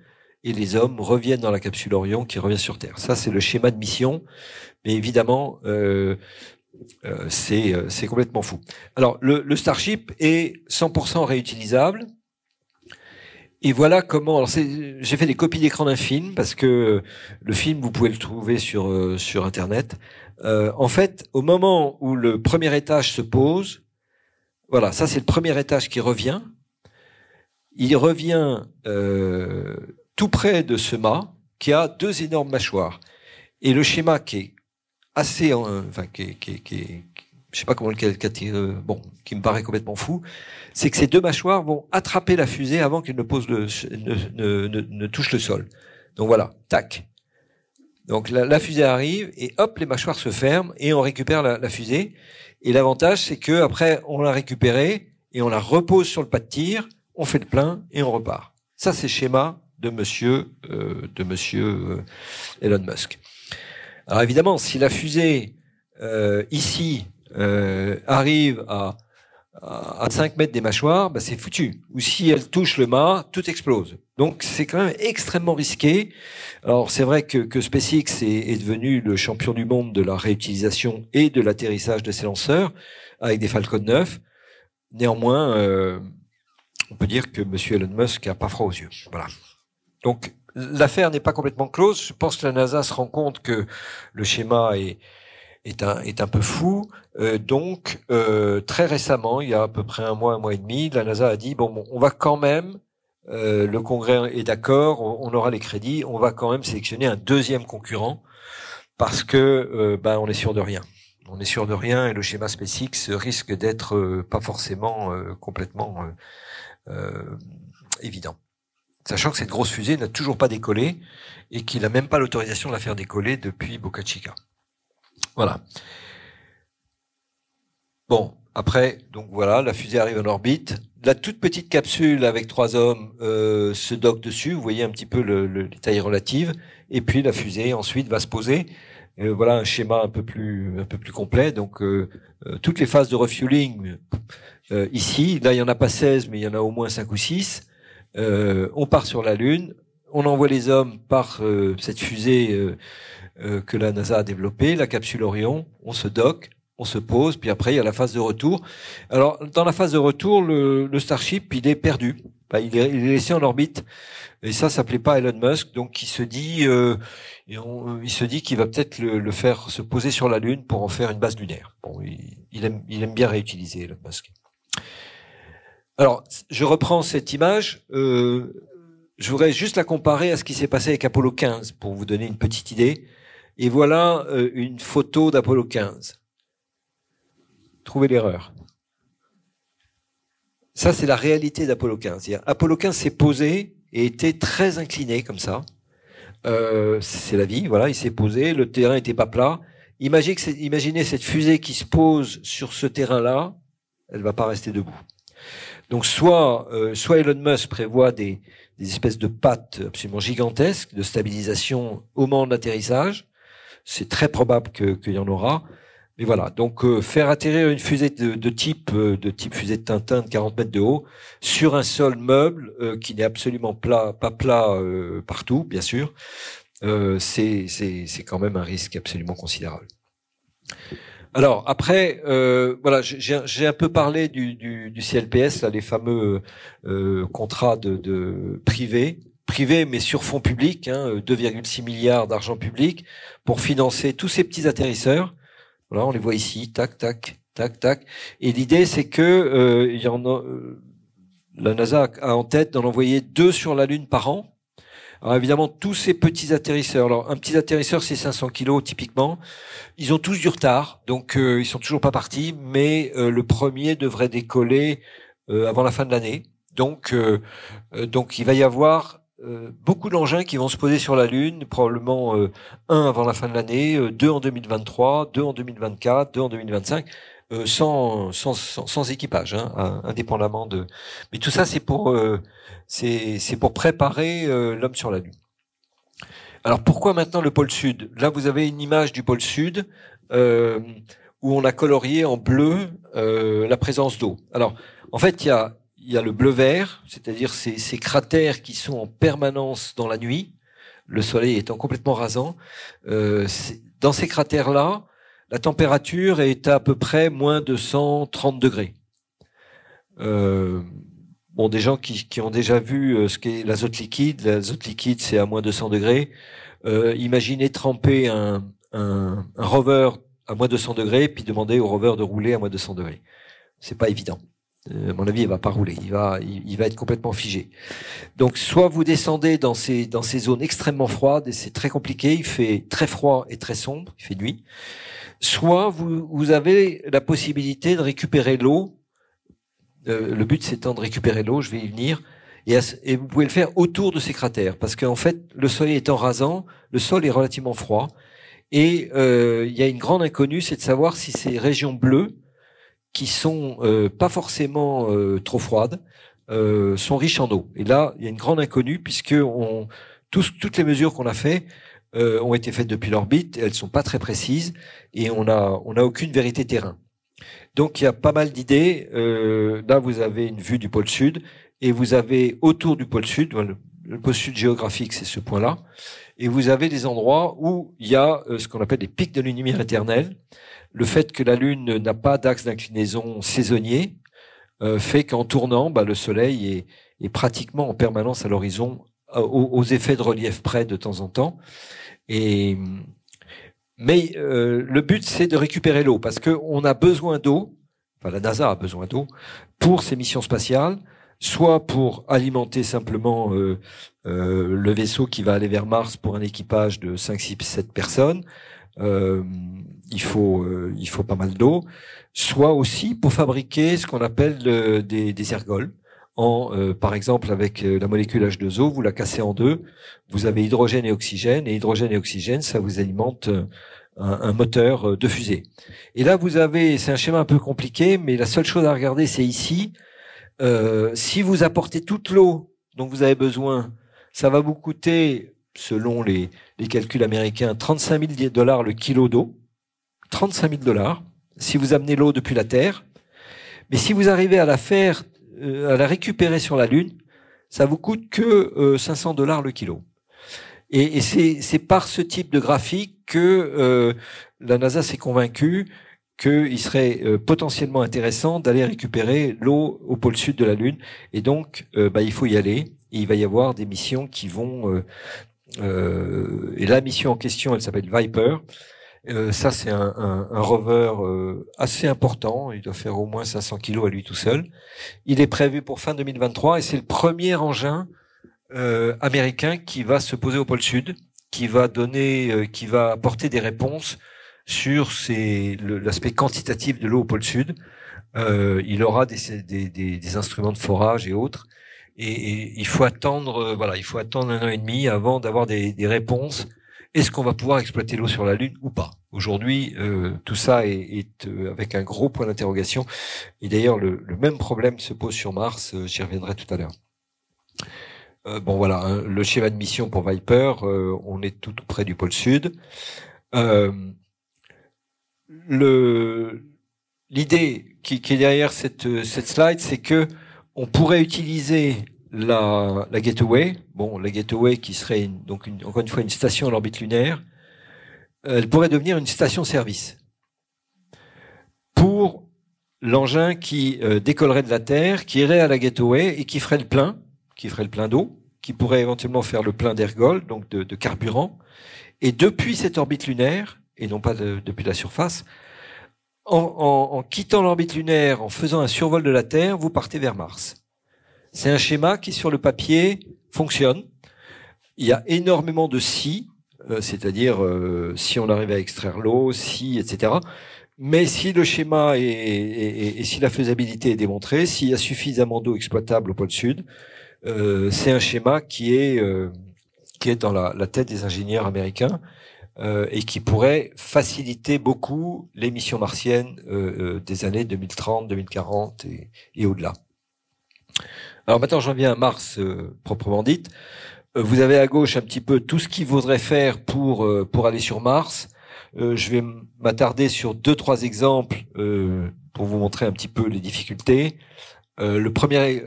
et les hommes reviennent dans la capsule Orion qui revient sur Terre. Ça, c'est le schéma de mission, mais évidemment, euh, euh, c'est euh, complètement fou. Alors, le, le Starship est 100% réutilisable. Et voilà comment. J'ai fait des copies d'écran d'un film parce que le film, vous pouvez le trouver sur euh, sur internet. Euh, en fait, au moment où le premier étage se pose, voilà, ça c'est le premier étage qui revient. Il revient euh, tout près de ce mât qui a deux énormes mâchoires. Et le schéma qui est assez, enfin, qui, qui, qui, je sais pas comment le euh, bon, qui me paraît complètement fou, c'est que ces deux mâchoires vont attraper la fusée avant qu'elle ne pose le, ne, ne, ne, touche le sol. Donc voilà, tac. Donc la, fusée arrive et hop, les mâchoires se ferment et on récupère la, la fusée. Et l'avantage, c'est que après, on l'a récupérée et on la repose sur le pas de tir, on fait le plein et on repart. Ça, c'est schéma de monsieur, euh, euh, Elon Musk. Alors évidemment, si la fusée euh, ici arrive à, à 5 mètres des mâchoires, bah c'est foutu. Ou si elle touche le mât, tout explose. Donc c'est quand même extrêmement risqué. Alors c'est vrai que, que SpaceX est, devenu le champion du monde de la réutilisation et de l'atterrissage de ses lanceurs avec des Falcon 9. Néanmoins, on peut dire que Monsieur Elon Musk a pas froid aux yeux. Voilà. Donc l'affaire n'est pas complètement close. Je pense que la NASA se rend compte que le schéma est, un peu fou. Euh, donc, euh, très récemment, il y a à peu près un mois, un mois et demi, la NASA a dit, bon, on va quand même, euh, le Congrès est d'accord, on, aura les crédits, on va quand même sélectionner un deuxième concurrent parce que ben, on est sûr de rien. On est sûr de rien et le schéma SpaceX risque d'être pas forcément complètement évident. Sachant que cette grosse fusée n'a toujours pas décollé et qu'il n'a même pas l'autorisation de la faire décoller depuis Boca Chica. Voilà. Bon, après, donc voilà, la fusée arrive en orbite. La toute petite capsule avec trois hommes euh, se dock dessus. Vous voyez un petit peu le, le, les tailles relatives. Et puis la fusée ensuite va se poser. Euh, voilà un schéma un peu plus un peu plus complet. Donc euh, toutes les phases de refueling ici. Là, il y en a pas 16, mais il y en a au moins 5 ou 6. On part sur la Lune. On envoie les hommes par cette fusée euh, que la NASA a développé, la capsule Orion. On se dock, on se pose, puis après il y a la phase de retour. Alors dans la phase de retour, le, le Starship il est perdu, il, est, il, est, laissé en orbite. Et ça, ça plaît pas à Elon Musk, donc il se dit, euh, il se dit qu'il va peut-être le, le, faire se poser sur la Lune pour en faire une base lunaire. Bon, il, il aime, il aime bien réutiliser Elon Musk. Alors, je reprends cette image. Euh, je voudrais juste la comparer à ce qui s'est passé avec Apollo 15 pour vous donner une petite idée. Et voilà euh, une photo d'Apollo 15. Trouvez l'erreur. Ça, c'est la réalité d'Apollo 15. Apollo 15 s'est posé et était très incliné comme ça. Euh, c'est la vie, voilà, il s'est posé, le terrain n'était pas plat. Imaginez, cette fusée qui se pose sur ce terrain-là, elle va pas rester debout. Donc soit, euh, soit Elon Musk prévoit des, espèces de pattes absolument gigantesques de stabilisation au moment de l'atterrissage, c'est très probable qu'il y en aura. Mais voilà, donc euh, faire atterrir une fusée de, type euh, de type fusée de Tintin de 40 mètres de haut sur un sol meuble qui n'est absolument pas plat partout, bien sûr, c'est quand même un risque absolument considérable. Alors après, voilà, j'ai un peu parlé du, CLPS, là, les fameux contrats de, de privés privé, mais sur fonds publics, hein, 2,6 milliards d'argent public, pour financer tous ces petits atterrisseurs. Voilà, on les voit ici, tac, tac, tac, tac. Et l'idée, c'est que euh, il euh, la NASA a en tête d'en envoyer deux sur la Lune par an. Alors évidemment, tous ces petits atterrisseurs. Alors un petit atterrisseur, c'est 500 kilos typiquement. Ils ont tous du retard, donc euh, ils sont toujours pas partis. Mais euh, le premier devrait décoller avant la fin de l'année. Donc, donc il va y avoir euh, beaucoup d'engins qui vont se poser sur la Lune, probablement euh, un avant la fin de l'année, euh, deux en 2023, deux en 2024, deux en 2025, sans, sans, équipage, hein, indépendamment de. Mais tout ça, c'est pour pour préparer l'homme sur la Lune. Alors pourquoi maintenant le pôle Sud? Là, vous avez une image du pôle Sud où on a colorié en bleu la présence d'eau. Alors en fait, il y a le bleu-vert, c'est-à-dire ces, ces, cratères qui sont en permanence dans la nuit, le soleil étant complètement rasant. Euh, dans ces cratères-là, la température est à, peu près moins de 130 degrés. Euh, bon, des gens qui, ont déjà vu euh, ce qu'est l'azote liquide, l'azote liquide c'est à moins de 100 degrés. Euh, imaginez tremper un, rover à moins de 100 degrés, puis demander au rover de rouler à moins de 100 degrés. C'est pas évident. Euh, mon avis, il va pas rouler. Il va, il, va être complètement figé. Donc, soit vous descendez dans ces dans ces zones extrêmement froides et c'est très compliqué. Il fait très froid et très sombre. Il fait nuit. Soit vous avez la possibilité de récupérer l'eau. Euh, le but, c'est de récupérer l'eau. Je vais y venir. Et, vous pouvez le faire autour de ces cratères parce qu'en fait, le soleil étant rasant, le sol est relativement froid. Et euh, il y a une grande inconnue, c'est de savoir si ces régions bleues qui sont euh, pas forcément trop froides, sont riches en eau. Et là, il y a une grande inconnue puisque toutes les mesures qu'on a fait ont été faites depuis l'orbite. Elles sont pas très précises et on a on a aucune vérité terrain. Donc il y a pas mal d'idées. là, vous avez une vue du pôle sud et vous avez autour du pôle sud, le, le pôle sud géographique, c'est ce point-là, et vous avez des endroits où il y a ce qu'on appelle des pics de lumière éternelle le fait que la Lune n'a pas d'axe d'inclinaison saisonnier euh, fait qu'en tournant, bah, le Soleil est, pratiquement en permanence à l'horizon, euh, aux, effets de relief près de temps en temps. Et Mais le but, c'est de récupérer l'eau, parce qu'on a besoin d'eau, enfin la NASA a besoin d'eau, pour ses missions spatiales, soit pour alimenter simplement euh, euh, le vaisseau qui va aller vers Mars pour un équipage de 5, 6, 7 personnes, euh, il, faut, il faut pas mal d'eau, soit aussi pour fabriquer ce qu'on appelle des, des, ergols. En, par exemple, avec la molécule H2O, vous la cassez en deux, vous avez hydrogène et oxygène, et hydrogène et oxygène, ça vous alimente un, un moteur de fusée. Et là, vous avez, c'est un schéma un peu compliqué, mais la seule chose à regarder, c'est ici, euh, si vous apportez toute l'eau dont vous avez besoin, ça va vous coûter, selon les, les calculs américains, 35 000 dollars le kilo d'eau. 35 000 dollars si vous amenez l'eau depuis la Terre. Mais si vous arrivez à la faire, euh, à la récupérer sur la Lune, ça vous coûte que euh, 500 dollars le kilo. Et, et c'est par ce type de graphique que euh, la NASA s'est convaincue qu'il serait euh, potentiellement intéressant d'aller récupérer l'eau au pôle sud de la Lune. Et donc, euh, bah, il faut y aller. Et il va y avoir des missions qui vont... Euh, et la mission en question, elle s'appelle Viper. Ça, c'est un, un, un, rover assez important. Il doit faire au moins 500 kilos à lui tout seul. Il est prévu pour fin 2023 et c'est le premier engin américain qui va se poser au pôle sud, qui va donner, qui va apporter des réponses sur l'aspect quantitatif de l'eau au pôle sud. Euh, il aura des, des, des, instruments de forage et autres. Et, il faut attendre, euh, voilà, il faut attendre un an et demi avant d'avoir des, réponses. Est-ce qu'on va pouvoir exploiter l'eau sur la Lune ou pas? Aujourd'hui, euh, tout ça est, est avec un gros point d'interrogation. Et d'ailleurs, le, même problème se pose sur Mars. J'y reviendrai tout à l'heure. bon voilà, hein, le schéma de mission pour Viper, on est tout, près du pôle sud. Euh, l'idée qui, qui, est derrière cette, cette slide, c'est que on pourrait utiliser la, gateway, bon, la gateway qui serait donc une, encore une fois une station à l'orbite lunaire, elle pourrait devenir une station-service pour l'engin qui euh, décollerait de la Terre, qui irait à la gateway et qui ferait le plein, qui ferait le plein d'eau, qui pourrait éventuellement faire le plein d'ergol, donc de, de carburant, et depuis cette orbite lunaire, et non pas depuis la surface. En quittant l'orbite lunaire, en faisant un survol de la Terre, vous partez vers Mars. C'est un schéma qui, sur le papier, fonctionne. Il y a énormément de si, euh, c'est-à-dire euh, si on arrive à extraire l'eau, si, etc. Mais si le schéma est, et, si la faisabilité est démontrée, s'il y a suffisamment d'eau exploitable au pôle sud, euh, c'est un schéma qui est qui est dans la, tête des ingénieurs américains et qui pourrait faciliter beaucoup les missions martiennes des années 2030, 2040 et, et au-delà. Alors maintenant, j'en viens à Mars proprement dite. Vous avez à gauche un petit peu tout ce qu'il faudrait faire pour pour aller sur Mars. je vais m'attarder sur deux trois exemples pour vous montrer un petit peu les difficultés. le premier,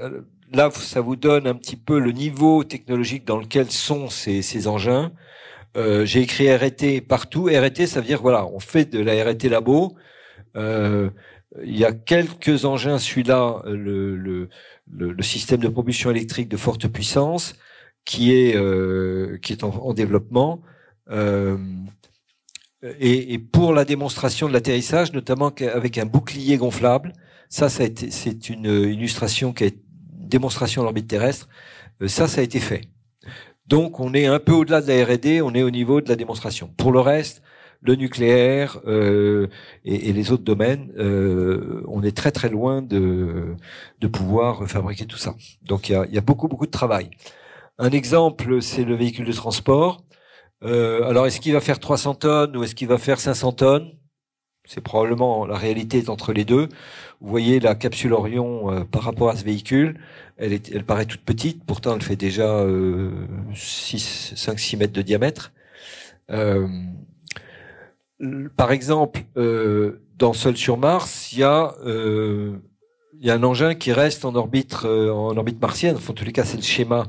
là, ça vous donne un petit peu le niveau technologique dans lequel sont ces, ces engins. Euh, j'ai écrit RT partout. RT, ça veut dire voilà, on fait de la RT labo. Euh, il y a quelques engins, celui-là, le, le, le, système de propulsion électrique de forte puissance, qui est euh, qui est en, en développement. Euh, et, et, pour la démonstration de l'atterrissage, notamment avec un bouclier gonflable, ça, ça a été, c'est une illustration qui est démonstration de l'orbite terrestre. Euh, ça, ça a été fait. Donc on est un peu au-delà de la R&D, on est au niveau de la démonstration. Pour le reste, le nucléaire euh, et, et, les autres domaines, euh, on est très très loin de, de pouvoir fabriquer tout ça. Donc il y a, y a, beaucoup beaucoup de travail. Un exemple, c'est le véhicule de transport. Euh, alors est-ce qu'il va faire 300 tonnes ou est-ce qu'il va faire 500 tonnes? C'est probablement la réalité est entre les deux. Vous voyez la capsule Orion euh, par rapport à ce véhicule. Elle, est, elle paraît toute petite, pourtant elle fait déjà euh, 5-6 mètres de diamètre. Euh, par exemple, euh, dans Seul sur Mars, il y a euh, il y a un engin qui reste en orbite euh, en orbite martienne. Enfin, en tous les cas, c'est le schéma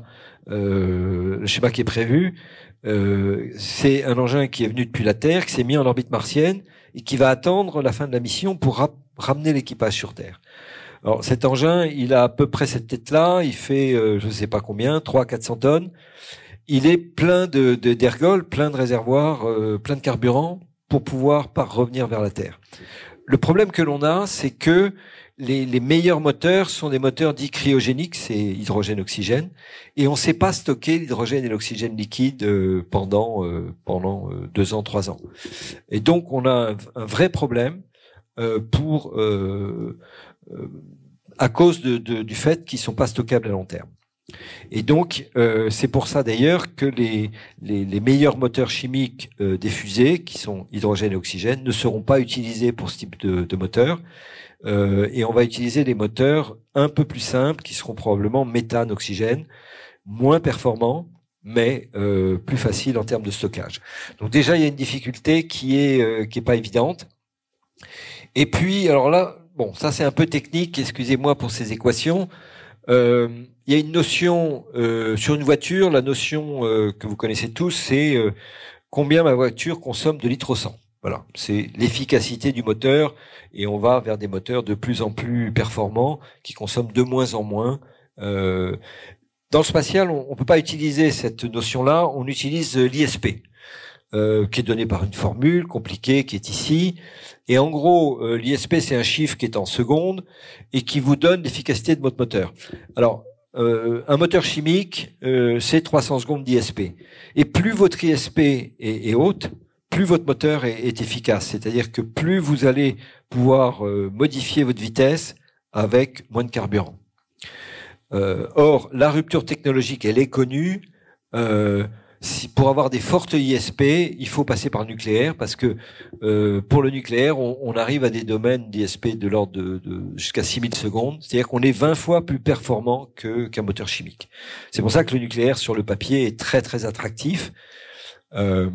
le schéma qui est prévu. c'est un engin qui est venu depuis la Terre, qui s'est mis en orbite martienne et qui va attendre la fin de la mission pour ramener l'équipage sur Terre. Alors cet engin, il a à peu près cette tête-là, il fait euh, je ne sais pas combien, 3 400 tonnes. Il est plein de d'ergols, plein de réservoirs, euh, plein de carburant. Pour pouvoir pas revenir vers la Terre. Le problème que l'on a, c'est que les, les, meilleurs moteurs sont des moteurs dits cryogéniques, c'est hydrogène-oxygène, et on ne sait pas stocker l'hydrogène et l'oxygène liquide euh, pendant euh, pendant euh, deux ans, trois ans. Et donc on a un, vrai problème pour à cause du fait qu'ils sont pas stockables à long terme. Et donc, euh, c'est pour ça d'ailleurs que les, les, les, meilleurs moteurs chimiques euh, des fusées, qui sont hydrogène et oxygène, ne seront pas utilisés pour ce type de, de moteur. Euh, et on va utiliser des moteurs un peu plus simples, qui seront probablement méthane-oxygène, moins performants, mais euh, plus faciles en termes de stockage. Donc déjà, il y a une difficulté qui est euh, qui est pas évidente. Et puis, alors là, bon, ça c'est un peu technique. Excusez-moi pour ces équations. Euh, il y a une notion euh, sur une voiture, la notion euh, que vous connaissez tous, c'est euh, combien ma voiture consomme de litres au 100. Voilà, c'est l'efficacité du moteur et on va vers des moteurs de plus en plus performants qui consomment de moins en moins. Euh, dans le spatial, on ne peut pas utiliser cette notion-là, on utilise l'ISP, euh, qui est donné par une formule compliquée qui est ici. Et en gros, euh, l'ISP, c'est un chiffre qui est en secondes et qui vous donne l'efficacité de votre moteur. Alors, euh, un moteur chimique, euh, c'est 300 secondes d'ISP. Et plus votre ISP est, haute, plus votre moteur est, efficace. C'est-à-dire que plus vous allez pouvoir euh, modifier votre vitesse avec moins de carburant. or, la rupture technologique, elle est connue pour avoir des fortes ISP, il faut passer par le nucléaire parce que euh, pour le nucléaire, on, arrive à des domaines d'ISP de l'ordre de, jusqu'à 6000 secondes, c'est-à-dire qu'on est 20 fois plus performant qu'un moteur chimique. C'est pour ça que le nucléaire sur le papier est très très attractif. Euh,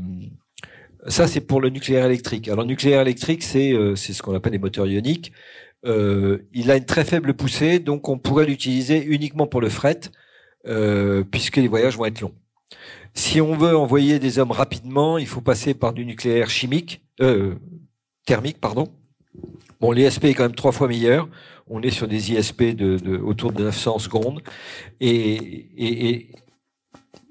ça, c'est pour le nucléaire électrique. Alors, le nucléaire électrique, c'est euh, c'est ce qu'on appelle les moteurs ioniques. Il a une très faible poussée, donc on pourrait l'utiliser uniquement pour le fret, puisque les voyages vont être longs. Si on veut envoyer des hommes rapidement, il faut passer par du nucléaire chimique, euh, thermique, pardon. Bon, l'ISP est quand même trois fois meilleur. On est sur des ISP de, de autour de 900 secondes. Et, et, et,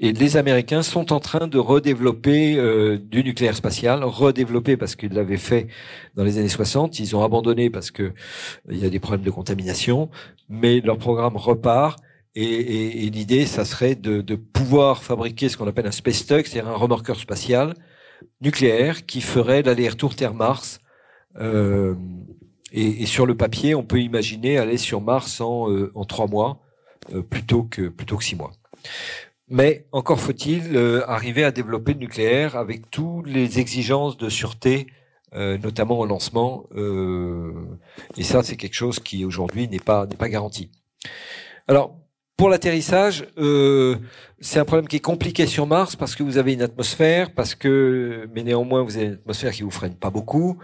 et, les Américains sont en train de redévelopper euh, du nucléaire spatial, redévelopper parce qu'ils l'avaient fait dans les années 60. Ils ont abandonné parce que il y a des problèmes de contamination, mais leur programme repart et, et, et l'idée, ça serait de, de, pouvoir fabriquer ce qu'on appelle un space tug, c'est-à-dire un remorqueur spatial nucléaire qui ferait l'aller-retour Terre-Mars. Euh, et, et, sur le papier, on peut imaginer aller sur Mars en, euh, en trois mois euh, plutôt que plutôt que six mois. Mais encore faut-il euh, arriver à développer le nucléaire avec toutes les exigences de sûreté, notamment au lancement. et ça, c'est quelque chose qui aujourd'hui n'est pas n'est pas garanti. Alors, pour l'atterrissage, euh, c'est un problème qui est compliqué sur Mars parce que vous avez une atmosphère, parce que, mais néanmoins vous avez une atmosphère qui vous freine pas beaucoup.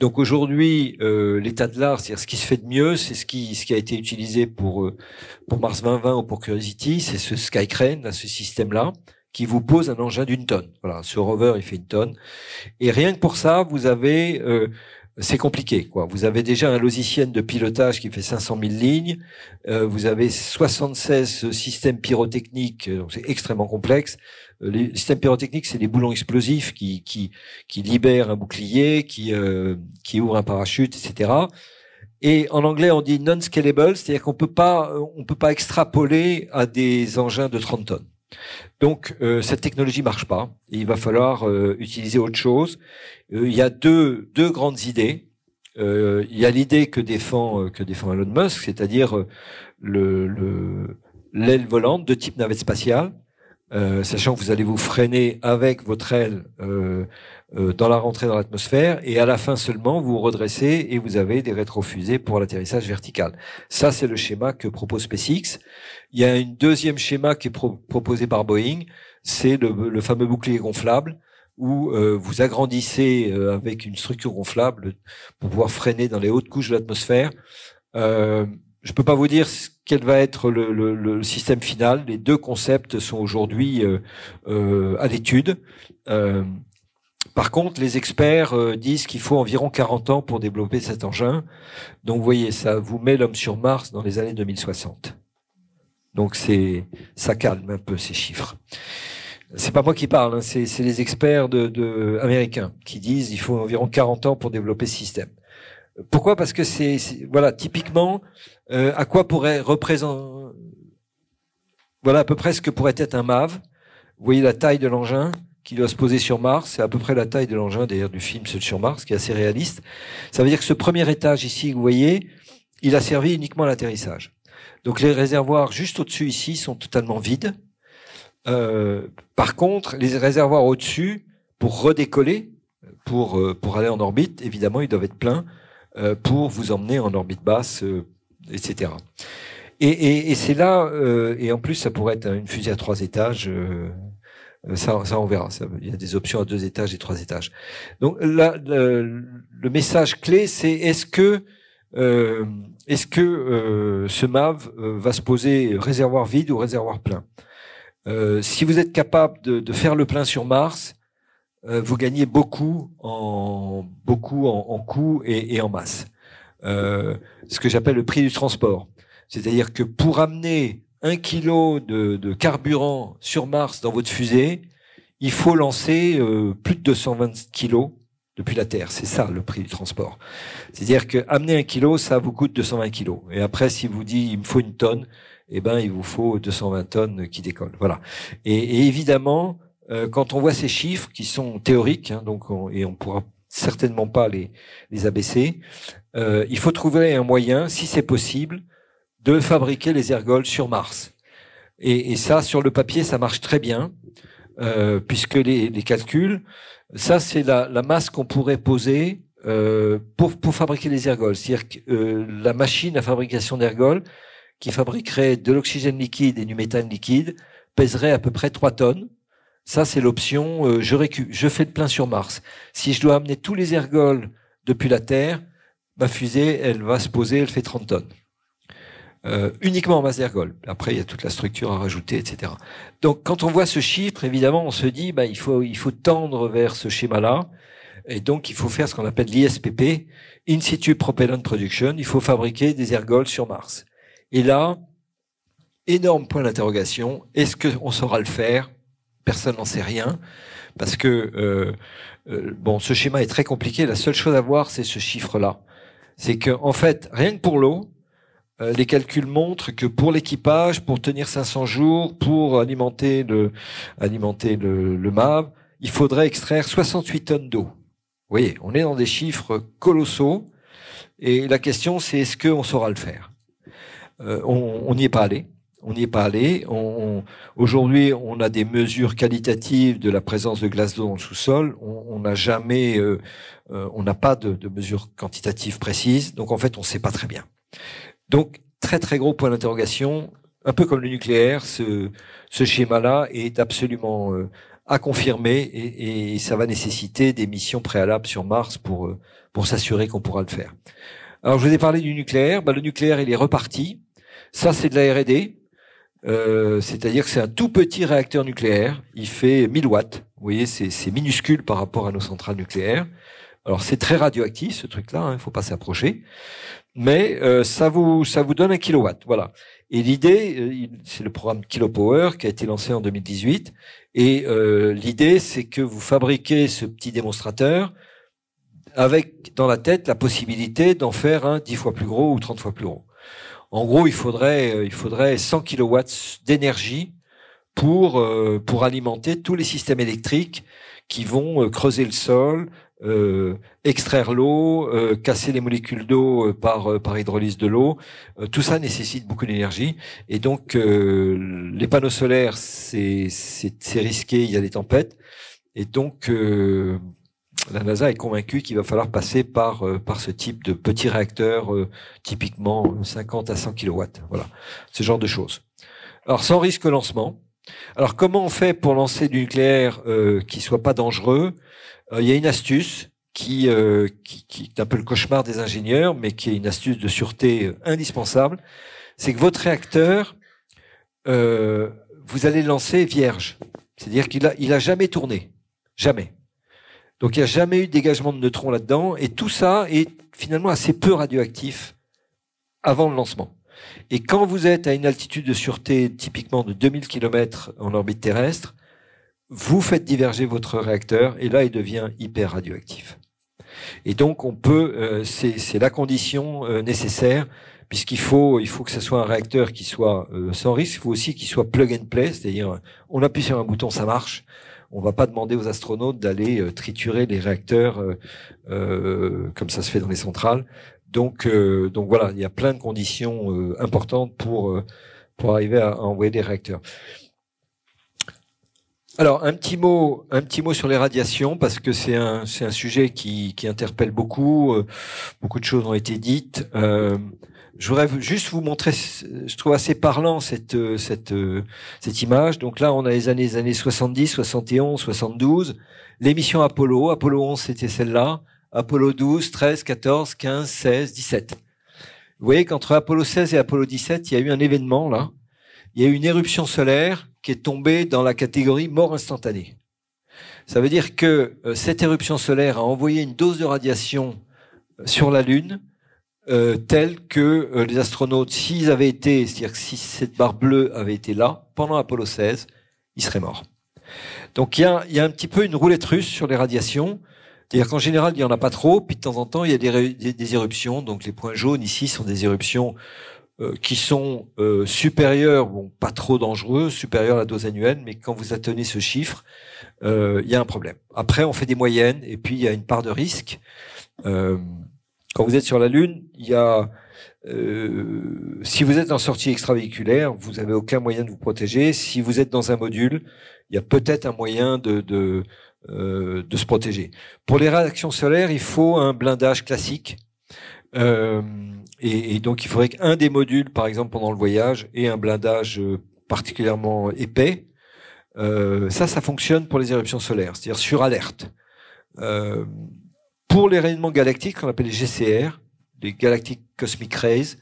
Donc aujourd'hui, euh, l'état de l'art, c'est-à-dire ce qui se fait de mieux, c'est ce qui ce qui a été utilisé pour euh, pour Mars 2020 ou pour Curiosity, c'est ce Skycrane, ce système-là qui vous pose un engin d'une tonne. Voilà, ce rover il fait une tonne. Et rien que pour ça, vous avez euh, c'est compliqué. Quoi. Vous avez déjà un logiciel de pilotage qui fait 500 000 lignes. Euh, vous avez 76 systèmes pyrotechniques, euh, donc c'est extrêmement complexe. Euh, les systèmes pyrotechniques, c'est des boulons explosifs qui qui, libèrent un bouclier, qui euh, qui ouvrent un parachute, etc. Et en anglais, on dit non-scalable, c'est-à-dire qu'on peut pas on peut pas extrapoler à des engins de 30 tonnes. Donc euh, cette technologie marche pas. il va falloir euh, utiliser autre chose. Euh, il y a deux, deux grandes idées. il y a l'idée que défend que défend Elon Musk, c'est-à-dire le l'aile volante de type navette spatiale, sachant que vous allez vous freiner avec votre aile dans la rentrée dans l'atmosphère et à la fin seulement vous redressez et vous avez des rétrofusées pour l'atterrissage vertical. Ça c'est le schéma que propose SpaceX. Il y a un deuxième schéma qui est proposé par Boeing, c'est le, fameux bouclier gonflable où euh, vous agrandissez euh, avec une structure gonflable pour pouvoir freiner dans les hautes couches de l'atmosphère. Euh, je peux pas vous dire quel va être le, le, le, système final. Les deux concepts sont aujourd'hui euh, à l'étude. Par contre, les experts disent qu'il faut environ 40 ans pour développer cet engin. Donc, vous voyez, ça vous met l'homme sur Mars dans les années 2060. Donc c'est ça calme un peu ces chiffres. c'est pas moi qui parle, hein, c'est les experts de, américains qui disent il faut environ 40 ans pour développer ce système. Pourquoi? Parce que c'est voilà typiquement euh, à quoi pourrait représenter voilà à peu près ce que pourrait être un MAV. Vous voyez la taille de l'engin? Qui doit se poser sur Mars, c'est à peu près la taille de l'engin d'ailleurs du film sur Mars, qui est assez réaliste. Ça veut dire que ce premier étage ici, vous voyez, il a servi uniquement à l'atterrissage. Donc les réservoirs juste au-dessus ici sont totalement vides. Euh, par contre, les réservoirs au-dessus, pour redécoller, pour, euh, pour aller en orbite, évidemment, ils doivent être pleins euh, pour vous emmener en orbite basse, etc. Et, et, et c'est là, et en plus, ça pourrait être une fusée à trois étages. Ça, ça, on verra. Il y a des options à deux étages et trois étages. Donc là, le, le message clé, c'est est-ce que euh, est-ce que euh, ce MAV euh, va se poser réservoir vide ou réservoir plein? Si vous êtes capable de, de, faire le plein sur Mars, vous gagnez beaucoup en beaucoup en, en coût et, et, en masse. ce que j'appelle le prix du transport. C'est-à-dire que pour amener un kilo de, de, carburant sur Mars dans votre fusée, il faut lancer plus de 220 kilos depuis la Terre. C'est ça le prix du transport. C'est-à-dire que amener un kilo, ça vous coûte 220 kilos. Et après, si vous dit il me faut une tonne, eh ben il vous faut 220 tonnes qui décollent. Voilà. Et, et évidemment, euh, quand on voit ces chiffres qui sont théoriques, hein, donc et on pourra certainement pas les les abaisser, euh, il faut trouver un moyen, si c'est possible, de fabriquer les ergols sur Mars. Et, ça, sur le papier, ça marche très bien, euh, puisque les, calculs ça, c'est la, la, masse qu'on pourrait poser euh, pour, pour fabriquer les ergols. C'est-à-dire que euh, la machine à fabrication d'ergols, qui fabriquerait de l'oxygène liquide et du méthane liquide, pèserait à peu près 3 tonnes. Ça, c'est l'option je, je fais le plein sur Mars. Si je dois amener tous les ergols depuis la Terre, ma fusée, elle va se poser, elle fait 30 tonnes euh, uniquement en masse d'ergol. Après, il y a toute la structure à rajouter, etc. Donc, quand on voit ce chiffre, évidemment, on se dit, bah, il faut, il faut tendre vers ce schéma-là. Et donc, il faut faire ce qu'on appelle l'ISPP, In situ propellant production. Il faut fabriquer des ergols sur Mars. Et là, énorme point d'interrogation. Est-ce qu'on saura le faire? Personne n'en sait rien. Parce que, euh, euh, bon, ce schéma est très compliqué. La seule chose à voir, c'est ce chiffre-là. C'est que, en fait, rien que pour l'eau, euh, les calculs montrent que pour l'équipage, pour tenir 500 jours, pour alimenter le, alimenter MAV, il faudrait extraire 68 tonnes d'eau. Vous voyez, on est dans des chiffres colossaux. Et la question, c'est est-ce qu'on saura le faire? Euh, On n'y est pas allé. On n'y est pas allé. Aujourd'hui, on a des mesures qualitatives de la présence de glace d'eau dans le sous-sol. On n'a jamais, euh, euh, on n'a pas de, de mesures quantitatives précises. Donc en fait, on ne sait pas très bien. Donc, très très gros point d'interrogation. Un peu comme le nucléaire, ce, ce schéma-là est absolument euh, à confirmer et, ça va nécessiter des missions préalables sur Mars pour, euh, pour s'assurer qu'on pourra le faire. Alors, je vous ai parlé du nucléaire. Bah, le nucléaire, il est reparti. Ça, c'est de la R&D. Euh, c'est-à-dire que c'est un tout petit réacteur nucléaire. Il fait 1000 watts. Vous voyez, c'est minuscule par rapport à nos centrales nucléaires. Alors c'est très radioactif ce truc-là, hein, il faut pas s'approcher mais euh, ça vous ça vous donne un kilowatt, voilà. Et l'idée, euh, c'est le programme KiloPower qui a été lancé en 2018. Et euh, l'idée, c'est que vous fabriquez ce petit démonstrateur avec dans la tête la possibilité d'en faire un 10 fois plus gros ou 30 fois plus gros. En gros, il faudrait il faudrait 100 kilowatts d'énergie pour pour alimenter tous les systèmes électriques qui vont creuser le sol, euh, extraire l'eau, euh, casser les molécules d'eau euh, par par hydrolyse de l'eau, tout ça nécessite beaucoup d'énergie. Et donc les panneaux solaires c'est c'est risqué, il y a des tempêtes. Et donc la NASA est convaincue qu'il va falloir passer par par ce type de petits réacteurs typiquement 50 à 100 kilowatts, voilà, ce genre de choses. Alors sans risque lancement. Alors comment on fait pour lancer du nucléaire qui soit pas dangereux? Il y a une astuce qui, euh, qui, est un peu le cauchemar des ingénieurs, mais qui est une astuce de sûreté euh, indispensable. C'est que votre réacteur, euh, vous allez le lancer vierge. C'est-à-dire qu'il a, il a jamais tourné. Jamais. Donc il n'y a jamais eu de dégagement de neutrons là-dedans. Et tout ça est finalement assez peu radioactif avant le lancement. Et quand vous êtes à une altitude de sûreté typiquement de 2000 km en orbite terrestre, vous faites diverger votre réacteur et là, il devient hyper radioactif. Et donc, on peut, euh, c'est la condition euh, nécessaire puisqu'il faut, il faut que ce soit un réacteur qui soit euh, sans risque. Il faut aussi qu'il soit plug and play, c'est-à-dire on appuie sur un bouton, ça marche. On va pas demander aux astronautes d'aller triturer les réacteurs comme ça se fait dans les centrales. Donc, donc voilà, il y a plein de conditions importantes pour pour arriver à envoyer des réacteurs. Alors un petit mot, un petit mot sur les radiations parce que c'est un c'est un sujet qui qui interpelle beaucoup. Euh, beaucoup de choses ont été dites. Euh, je voudrais juste vous montrer, je trouve assez parlant cette cette cette image. Donc là, on a les années les années 70, 71, 72. L'émission Apollo, Apollo 11, c'était celle-là. Apollo 12, 13, 14, 15, 16, 17. Vous voyez qu'entre Apollo 16 et Apollo 17, il y a eu un événement là. Il y a eu une éruption solaire qui est tombé dans la catégorie mort instantanée. Ça veut dire que euh, cette éruption solaire a envoyé une dose de radiation euh, sur la Lune euh, telle que les astronautes, s'ils avaient été, c'est-à-dire si cette barre bleue avait été là pendant Apollo 16, ils seraient morts. Donc il y a, un petit peu une roulette russe sur les radiations. C'est-à-dire qu'en général, il n'y en a pas trop, puis de temps en temps, il y a des éruptions. Donc les points jaunes ici sont des éruptions euh, qui sont euh, supérieurs, bon, pas trop dangereux, supérieurs à la dose annuelle, mais quand vous atteignez ce chiffre, euh, il y a un problème. Après, on fait des moyennes, et puis il y a une part de risque. quand vous êtes sur la Lune, il y a si vous êtes en sortie extravéhiculaire, vous n'avez aucun moyen de vous protéger. Si vous êtes dans un module, il y a peut-être un moyen de, de, de se protéger. Pour les réactions solaires, il faut un blindage classique. Euh, et, donc, il faudrait qu'un des modules, par exemple, pendant le voyage, ait un blindage euh, particulièrement épais. Euh, ça, ça fonctionne pour les éruptions solaires, c'est-à-dire sur alerte. Euh, pour les rayonnements galactiques, qu'on appelle les GCR, les Galactic Cosmic Rays,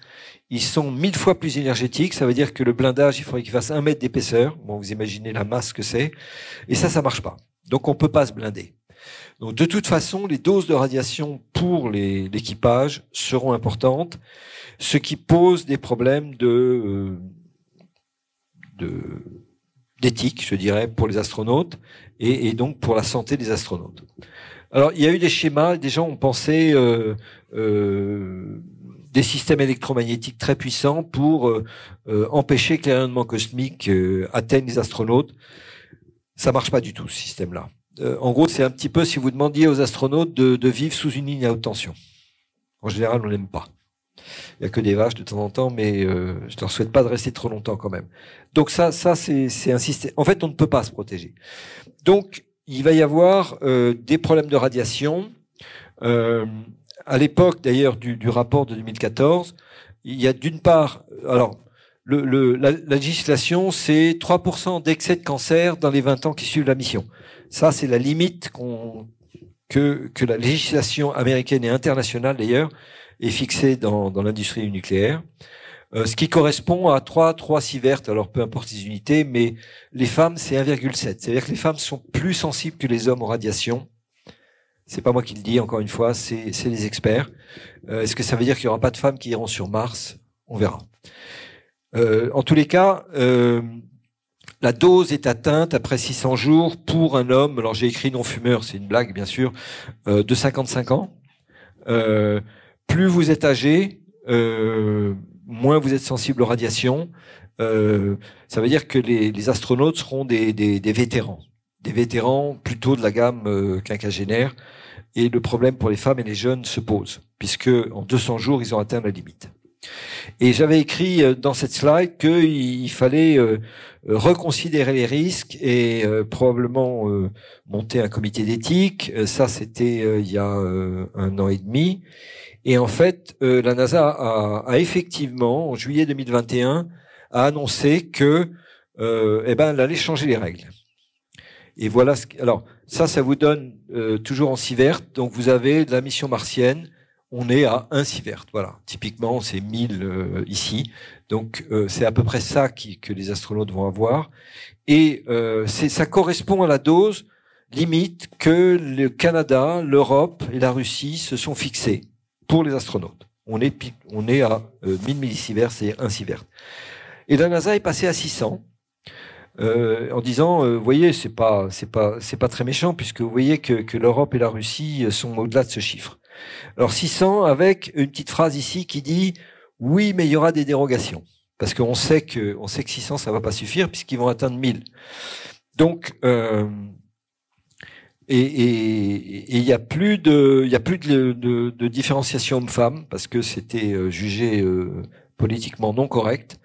ils sont mille fois plus énergétiques. Ça veut dire que le blindage, il faudrait qu'il fasse un mètre d'épaisseur. Bon, vous imaginez la masse que c'est. Et ça, ça marche pas. Donc, on peut pas se blinder. Donc, de toute façon, les doses de radiation pour l'équipage seront importantes, ce qui pose des problèmes euh, d'éthique, je dirais, pour les astronautes et, donc pour la santé des astronautes. Alors, il y a eu des schémas, des gens ont pensé euh, euh, des systèmes électromagnétiques très puissants pour empêcher que les rayonnements cosmiques atteignent les astronautes. Ça marche pas du tout, ce système-là. Euh, en gros, c'est un petit peu si vous demandiez aux astronautes de, vivre sous une ligne à haute tension. En général, on n'aime pas. Il n'y a que des vaches de temps en temps, mais euh, je ne leur souhaite pas de rester trop longtemps quand même. Donc ça, ça c'est un système. En fait, on ne peut pas se protéger. Donc, il va y avoir euh, des problèmes de radiation. à l'époque, d'ailleurs, du, du, rapport de 2014, il y a d'une part, alors le, la, législation, c'est 3% d'excès de cancer dans les 20 ans qui suivent la mission. Ça, c'est la limite que, que la législation américaine et internationale, d'ailleurs, est fixée dans, dans l'industrie nucléaire. Euh, ce qui correspond à 3, 3 sieverts, alors peu importe les unités, mais les femmes, c'est 1,7. C'est-à-dire que les femmes sont plus sensibles que les hommes aux radiations. C'est pas moi qui le dis, encore une fois, c'est, les experts. Euh, est-ce que ça veut dire qu'il y aura pas de femmes qui iront sur Mars? On verra. Euh, en tous les cas, euh, la dose est atteinte après 600 jours pour un homme, alors j'ai écrit non-fumeur, c'est une blague bien sûr, euh, de 55 ans. plus vous êtes âgé, moins vous êtes sensible aux radiations. ça veut dire que les, astronautes seront des, des, vétérans, des vétérans plutôt de la gamme quinquagénaire. Et le problème pour les femmes et les jeunes se pose, puisque en 200 jours, ils ont atteint la limite. Et j'avais écrit euh, dans cette slide qu'il fallait euh, reconsidérer les risques et euh, probablement monter un comité d'éthique. Ça, c'était il y a un an et demi. Et en fait, la NASA a, a, effectivement, en juillet 2021, a annoncé que, eh ben, elle allait changer les règles. Et voilà. Ce, alors, ça, ça vous donne toujours en verte. Donc, vous avez de la mission martienne on est à 1 sievert. Voilà, typiquement c'est 1000 euh, ici. Donc euh, c'est à peu près ça que les astronautes vont avoir. Et euh, ça correspond à la dose limite que le Canada, l'Europe et la Russie se sont fixés pour les astronautes. On est, on est à 1000 millisieverts, c'est 1 sievert. Et la NASA est passée à 600. euh, en disant, euh, voyez, c'est pas, c'est pas, c'est pas très méchant puisque vous voyez que, que l'Europe et la Russie sont au-delà de ce chiffre. Alors 600 avec une petite phrase ici qui dit, oui, mais il y aura des dérogations parce qu'on sait que, on sait que 600 ça va pas suffire puisqu'ils vont atteindre 1000. Donc euh, et il y a plus de, il y a plus de différenciation homme-femme parce que c'était euh, jugé euh, politiquement non correct,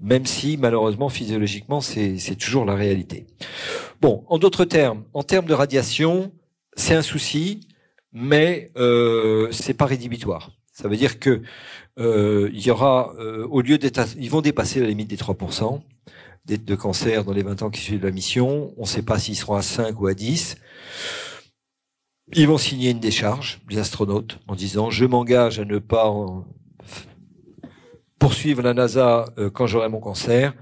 même si malheureusement physiologiquement c'est toujours la réalité. Bon, en d'autres termes, en termes de radiation, c'est un souci, mais euh, c'est pas rédhibitoire. Ça veut dire que euh, il y aura, euh, au lieu d'être, ils vont dépasser la limite des 3% de cancer dans les 20 ans qui suivent la mission. On ne sait pas s'ils seront à 5 ou à 10. Ils vont signer une décharge, les astronautes, en disant je m'engage à ne pas poursuivre la NASA euh, quand j'aurai mon cancer.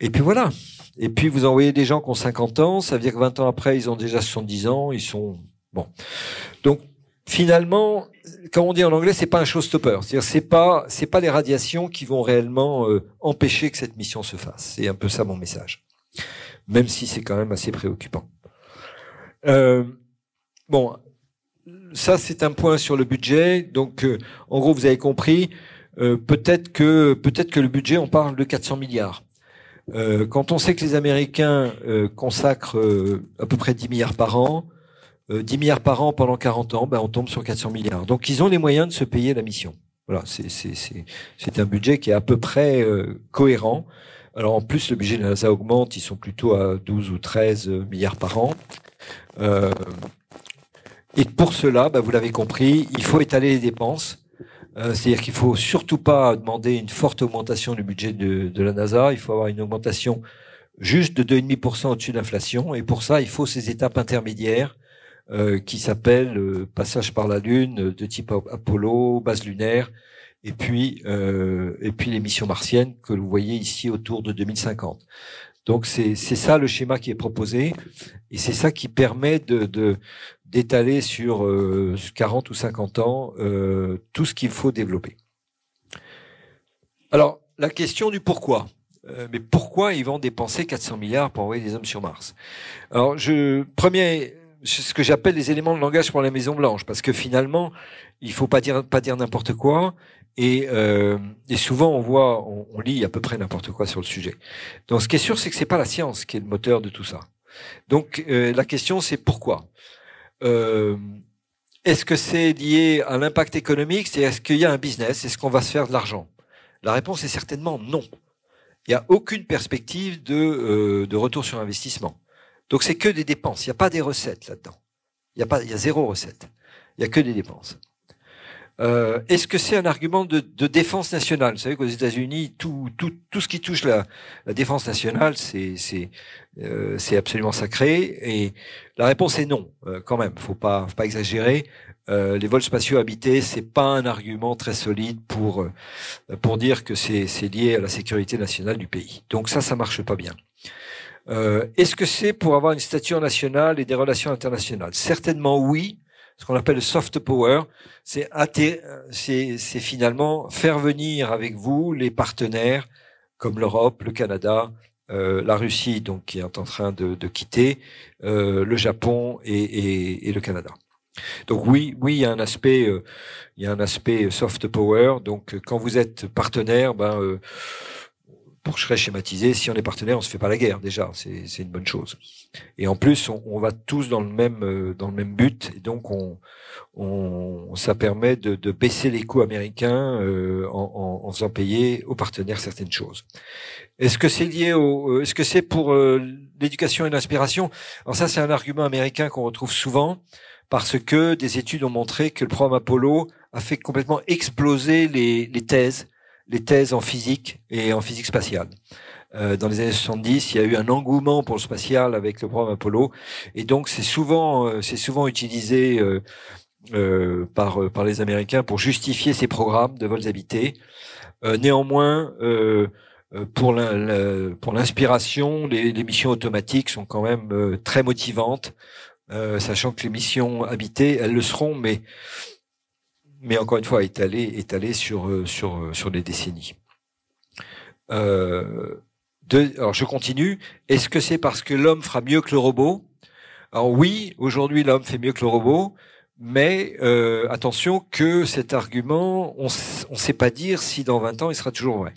Et puis voilà. Et puis vous envoyez des gens qui ont 50 ans, ça veut dire que 20 ans après, ils ont déjà 70 ans, ils sont bon. Donc finalement, comme on dit en anglais, c'est pas un showstopper. C'est-à-dire c'est pas c'est pas les radiations qui vont réellement euh, empêcher que cette mission se fasse. C'est un peu ça mon message. Même si c'est quand même assez préoccupant. Euh, bon, ça c'est un point sur le budget. Donc euh, en gros, vous avez compris. Euh, peut-être que peut-être que le budget, on parle de 400 milliards. quand on sait que les Américains consacrent à peu près 10 milliards par an, 10 euh, milliards par an pendant 40 ans, ben on tombe sur 400 milliards. Donc ils ont les moyens de se payer la mission. Voilà, c'est un budget qui est à peu près euh, cohérent. Alors en plus, le budget de la NASA augmente, ils sont plutôt à 12 ou 13 milliards par an. Euh, et pour cela, ben, vous l'avez compris, il faut étaler les dépenses. C'est-à-dire qu'il faut surtout pas demander une forte augmentation du budget de, de la NASA. Il faut avoir une augmentation juste de 2,5% au-dessus de l'inflation. Et pour ça, il faut ces étapes intermédiaires euh, qui s'appelle euh, Passage par la Lune euh, de type Apollo, base lunaire, et puis euh, et puis les missions martiennes que vous voyez ici autour de 2050. Donc c'est c'est ça le schéma qui est proposé et c'est ça qui permet de d'étaler sur 40 ou 50 ans tout ce qu'il faut développer. Alors la question du pourquoi. mais pourquoi ils vont dépenser 400 milliards pour envoyer des hommes sur Mars? Alors je premier ce que j'appelle les éléments de langage pour la Maison Blanche, parce que finalement, il faut pas dire pas dire n'importe quoi, et, euh, et, souvent on voit, on, lit à peu près n'importe quoi sur le sujet. Donc, ce qui est sûr, c'est que c'est pas la science qui est le moteur de tout ça. Donc, euh, la question, c'est pourquoi? Euh, est-ce que c'est lié à l'impact économique? C'est est-ce qu'il y a un business? Est-ce qu'on va se faire de l'argent? La réponse est certainement non. Il n'y a aucune perspective de, euh, de retour sur investissement. Donc c'est que des dépenses. Il n'y a pas des recettes là-dedans. Il y a pas, a zéro recette. Il y a que des dépenses. Euh, Est-ce que c'est un argument de, de, défense nationale? Vous savez qu'aux États-Unis, tout, tout, tout ce qui touche la, la défense nationale, c'est c'est euh, absolument sacré. Et la réponse est non, euh, quand même. Faut pas, faut pas exagérer. Euh, les vols spatiaux habités, c'est pas un argument très solide pour euh, pour dire que c'est lié à la sécurité nationale du pays. Donc ça, ça marche pas bien. Euh, Est-ce que c'est pour avoir une stature nationale et des relations internationales? Certainement oui. Ce qu'on appelle le soft power, c'est finalement faire venir avec vous les partenaires comme l'Europe, le Canada, euh, la Russie, donc qui est en train de, de quitter, euh, le Japon et, et, et, le Canada. Donc oui, oui, il y a un aspect, euh, il y a un aspect soft power. Donc quand vous êtes partenaire, ben euh, pour je serais schématisé, si on est partenaire, on se fait pas la guerre déjà, c'est une bonne chose. Et en plus, on, on, va tous dans le même euh, dans le même but, et donc on, on ça permet de, de baisser les coûts américains euh, en, en, en, faisant payer aux partenaires certaines choses. Est-ce que c'est lié au, euh, est-ce que c'est pour l'éducation et l'inspiration? Alors ça, c'est un argument américain qu'on retrouve souvent parce que des études ont montré que le programme Apollo a fait complètement exploser les, les thèses les thèses en physique et en physique spatiale. Euh, dans les années 70, il y a eu un engouement pour le spatial avec le programme Apollo, et donc c'est souvent, euh, c'est souvent utilisé euh, par par les Américains pour justifier ces programmes de vols habités. néanmoins, pour l'inspiration, les, les, missions automatiques sont quand même très motivantes, sachant que les missions habitées, elles le seront, mais mais encore une fois étalé, étalé sur, euh, sur, euh, sur des décennies. Euh, alors je continue. Est-ce que c'est parce que l'homme fera mieux que le robot? Alors oui, aujourd'hui l'homme fait mieux que le robot, mais euh, attention que cet argument, on ne sait pas dire si dans 20 ans il sera toujours vrai.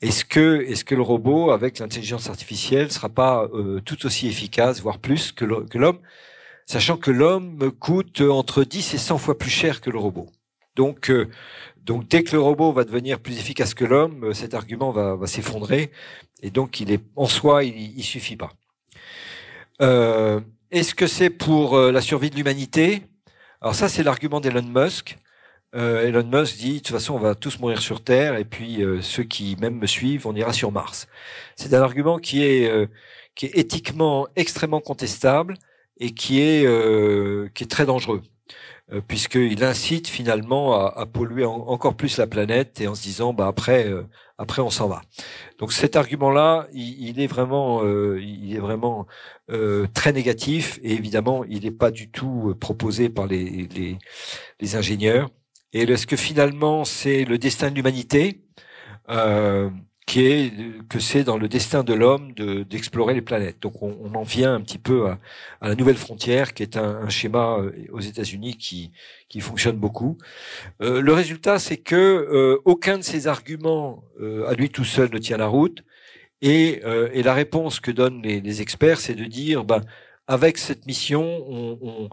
Est-ce que, est-ce que le robot, avec l'intelligence artificielle, sera pas euh, tout aussi efficace, voire plus que l'homme, sachant que l'homme coûte entre 10 et 100 fois plus cher que le robot. Donc, euh, donc dès que le robot va devenir plus efficace que l'homme, euh, cet argument va, s'effondrer, et donc il est en soi, il, il suffit pas. Euh, est-ce que c'est pour la survie de l'humanité? Alors ça, c'est l'argument d'Elon Musk. Euh, Elon Musk dit de toute façon on va tous mourir sur Terre et puis ceux qui même me suivent on ira sur Mars. C'est un argument qui est qui est éthiquement extrêmement contestable et qui est qui est très dangereux puisqu'il incite finalement à, à polluer encore plus la planète et en se disant bah après après on s'en va. Donc cet argument-là, il, il, est vraiment, il est vraiment très négatif et évidemment il n'est pas du tout proposé par les, les, les ingénieurs. Et est-ce que finalement c'est le destin de l'humanité? Euh, qui est que c'est dans le destin de l'homme d'explorer les planètes. Donc on, on, en vient un petit peu à, à, la nouvelle frontière, qui est un, un schéma euh, aux États-Unis qui qui fonctionne beaucoup. Euh, le résultat, c'est que euh, aucun de ces arguments euh, à lui tout seul ne tient la route. Et, euh, et la réponse que donnent les, les experts, c'est de dire, ben avec cette mission, on, on,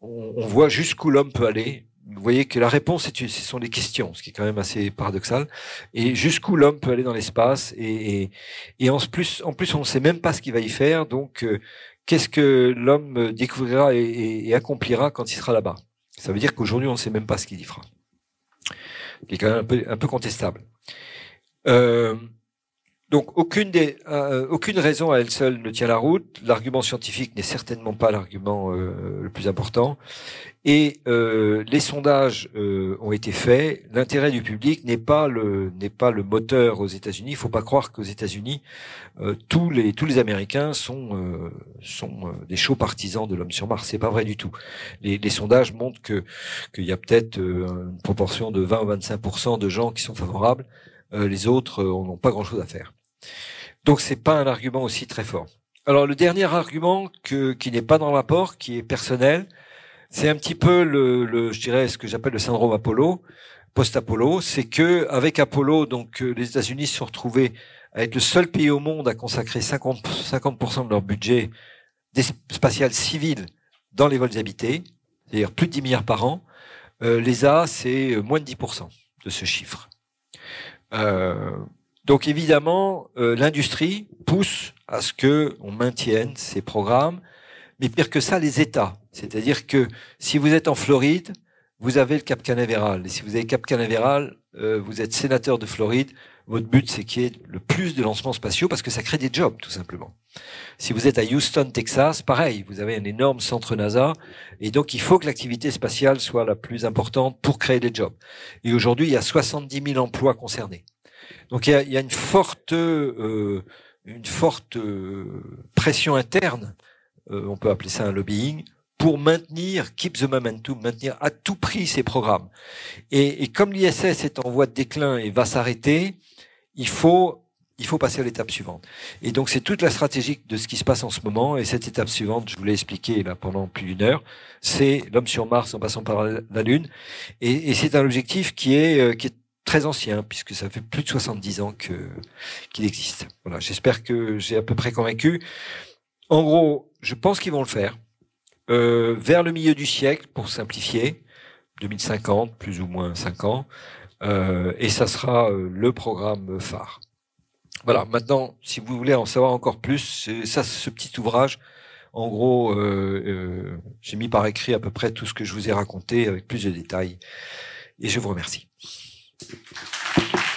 on voit jusqu'où l'homme peut aller vous voyez que la réponse, ce sont les questions, ce qui est quand même assez paradoxal. Et jusqu'où l'homme peut aller dans l'espace. Et, en plus, on ne sait même pas ce qu'il va y faire. Donc, euh, qu'est-ce que l'homme découvrira et, accomplira quand il sera là-bas? Ça veut dire qu'aujourd'hui, on ne sait même pas ce qu'il y fera. Ce qui est quand même un peu, un peu contestable. Euh, donc aucune, des, euh, aucune raison à elle seule ne tient la route. L'argument scientifique n'est certainement pas l'argument euh, le plus important. Et euh, les sondages euh, ont été faits. L'intérêt du public n'est pas le n'est pas le moteur aux États-Unis. Il faut pas croire qu'aux États-Unis euh, tous les tous les Américains sont sont des chauds partisans de l'homme sur Mars. C'est pas vrai du tout. Les, les sondages montrent que qu'il y a peut-être une proportion de 20 ou 25% de gens qui sont favorables. les autres n'ont pas grand-chose à faire. Donc c'est pas un argument aussi très fort. Alors le dernier argument qui n'est pas dans le rapport, qui est personnel, c'est un petit peu le, ce que j'appelle le syndrome Apollo, post-Apollo, c'est que avec Apollo, donc euh, les États-Unis se sont retrouvés à être le seul pays au monde à consacrer 50, 50% de leur budget spatial civil dans les vols habités, c'est-à-dire plus de 10 milliards par an. Euh, L'ESA, c'est euh, moins de 10% de ce chiffre. Donc évidemment, euh, l'industrie pousse à ce que on maintienne ces programmes, mais pire que ça, les États. C'est-à-dire que si vous êtes en Floride, vous avez le Cap Canaveral. Et si vous avez Cap Canaveral, euh, vous êtes sénateur de Floride. Votre but, c'est qu'il y ait le plus de lancements spatiaux parce que ça crée des jobs, tout simplement. Si vous êtes à Houston, Texas, pareil, vous avez un énorme centre NASA. Et donc, il faut que l'activité spatiale soit la plus importante pour créer des jobs. Et aujourd'hui, il y a 70 000 emplois concernés. Donc il y a, y a une forte, euh, une forte euh, pression interne, euh, on peut appeler ça un lobbying, pour maintenir, keep the momentum, maintenir à tout prix ces programmes. Et, et comme l'ISS est en voie de déclin et va s'arrêter, il faut il faut passer à l'étape suivante. Et donc c'est toute la stratégie de ce qui se passe en ce moment. Et cette étape suivante, je vous l'ai expliqué là pendant plus d'une heure, c'est l'homme sur Mars en passant par la Lune. Et, et c'est un objectif qui est qui est très ancien, puisque ça fait plus de 70 ans que qu'il existe. Voilà, j'espère que j'ai à peu près convaincu. En gros, je pense qu'ils vont le faire euh, vers le milieu du siècle, pour simplifier, 2050, plus ou moins 5 ans, euh, et ça sera euh, le programme phare. Voilà. Maintenant, si vous voulez en savoir encore plus, ça, ce petit ouvrage. En gros, euh, euh, j'ai mis par écrit à peu près tout ce que je vous ai raconté avec plus de détails. Et je vous remercie. Thank you.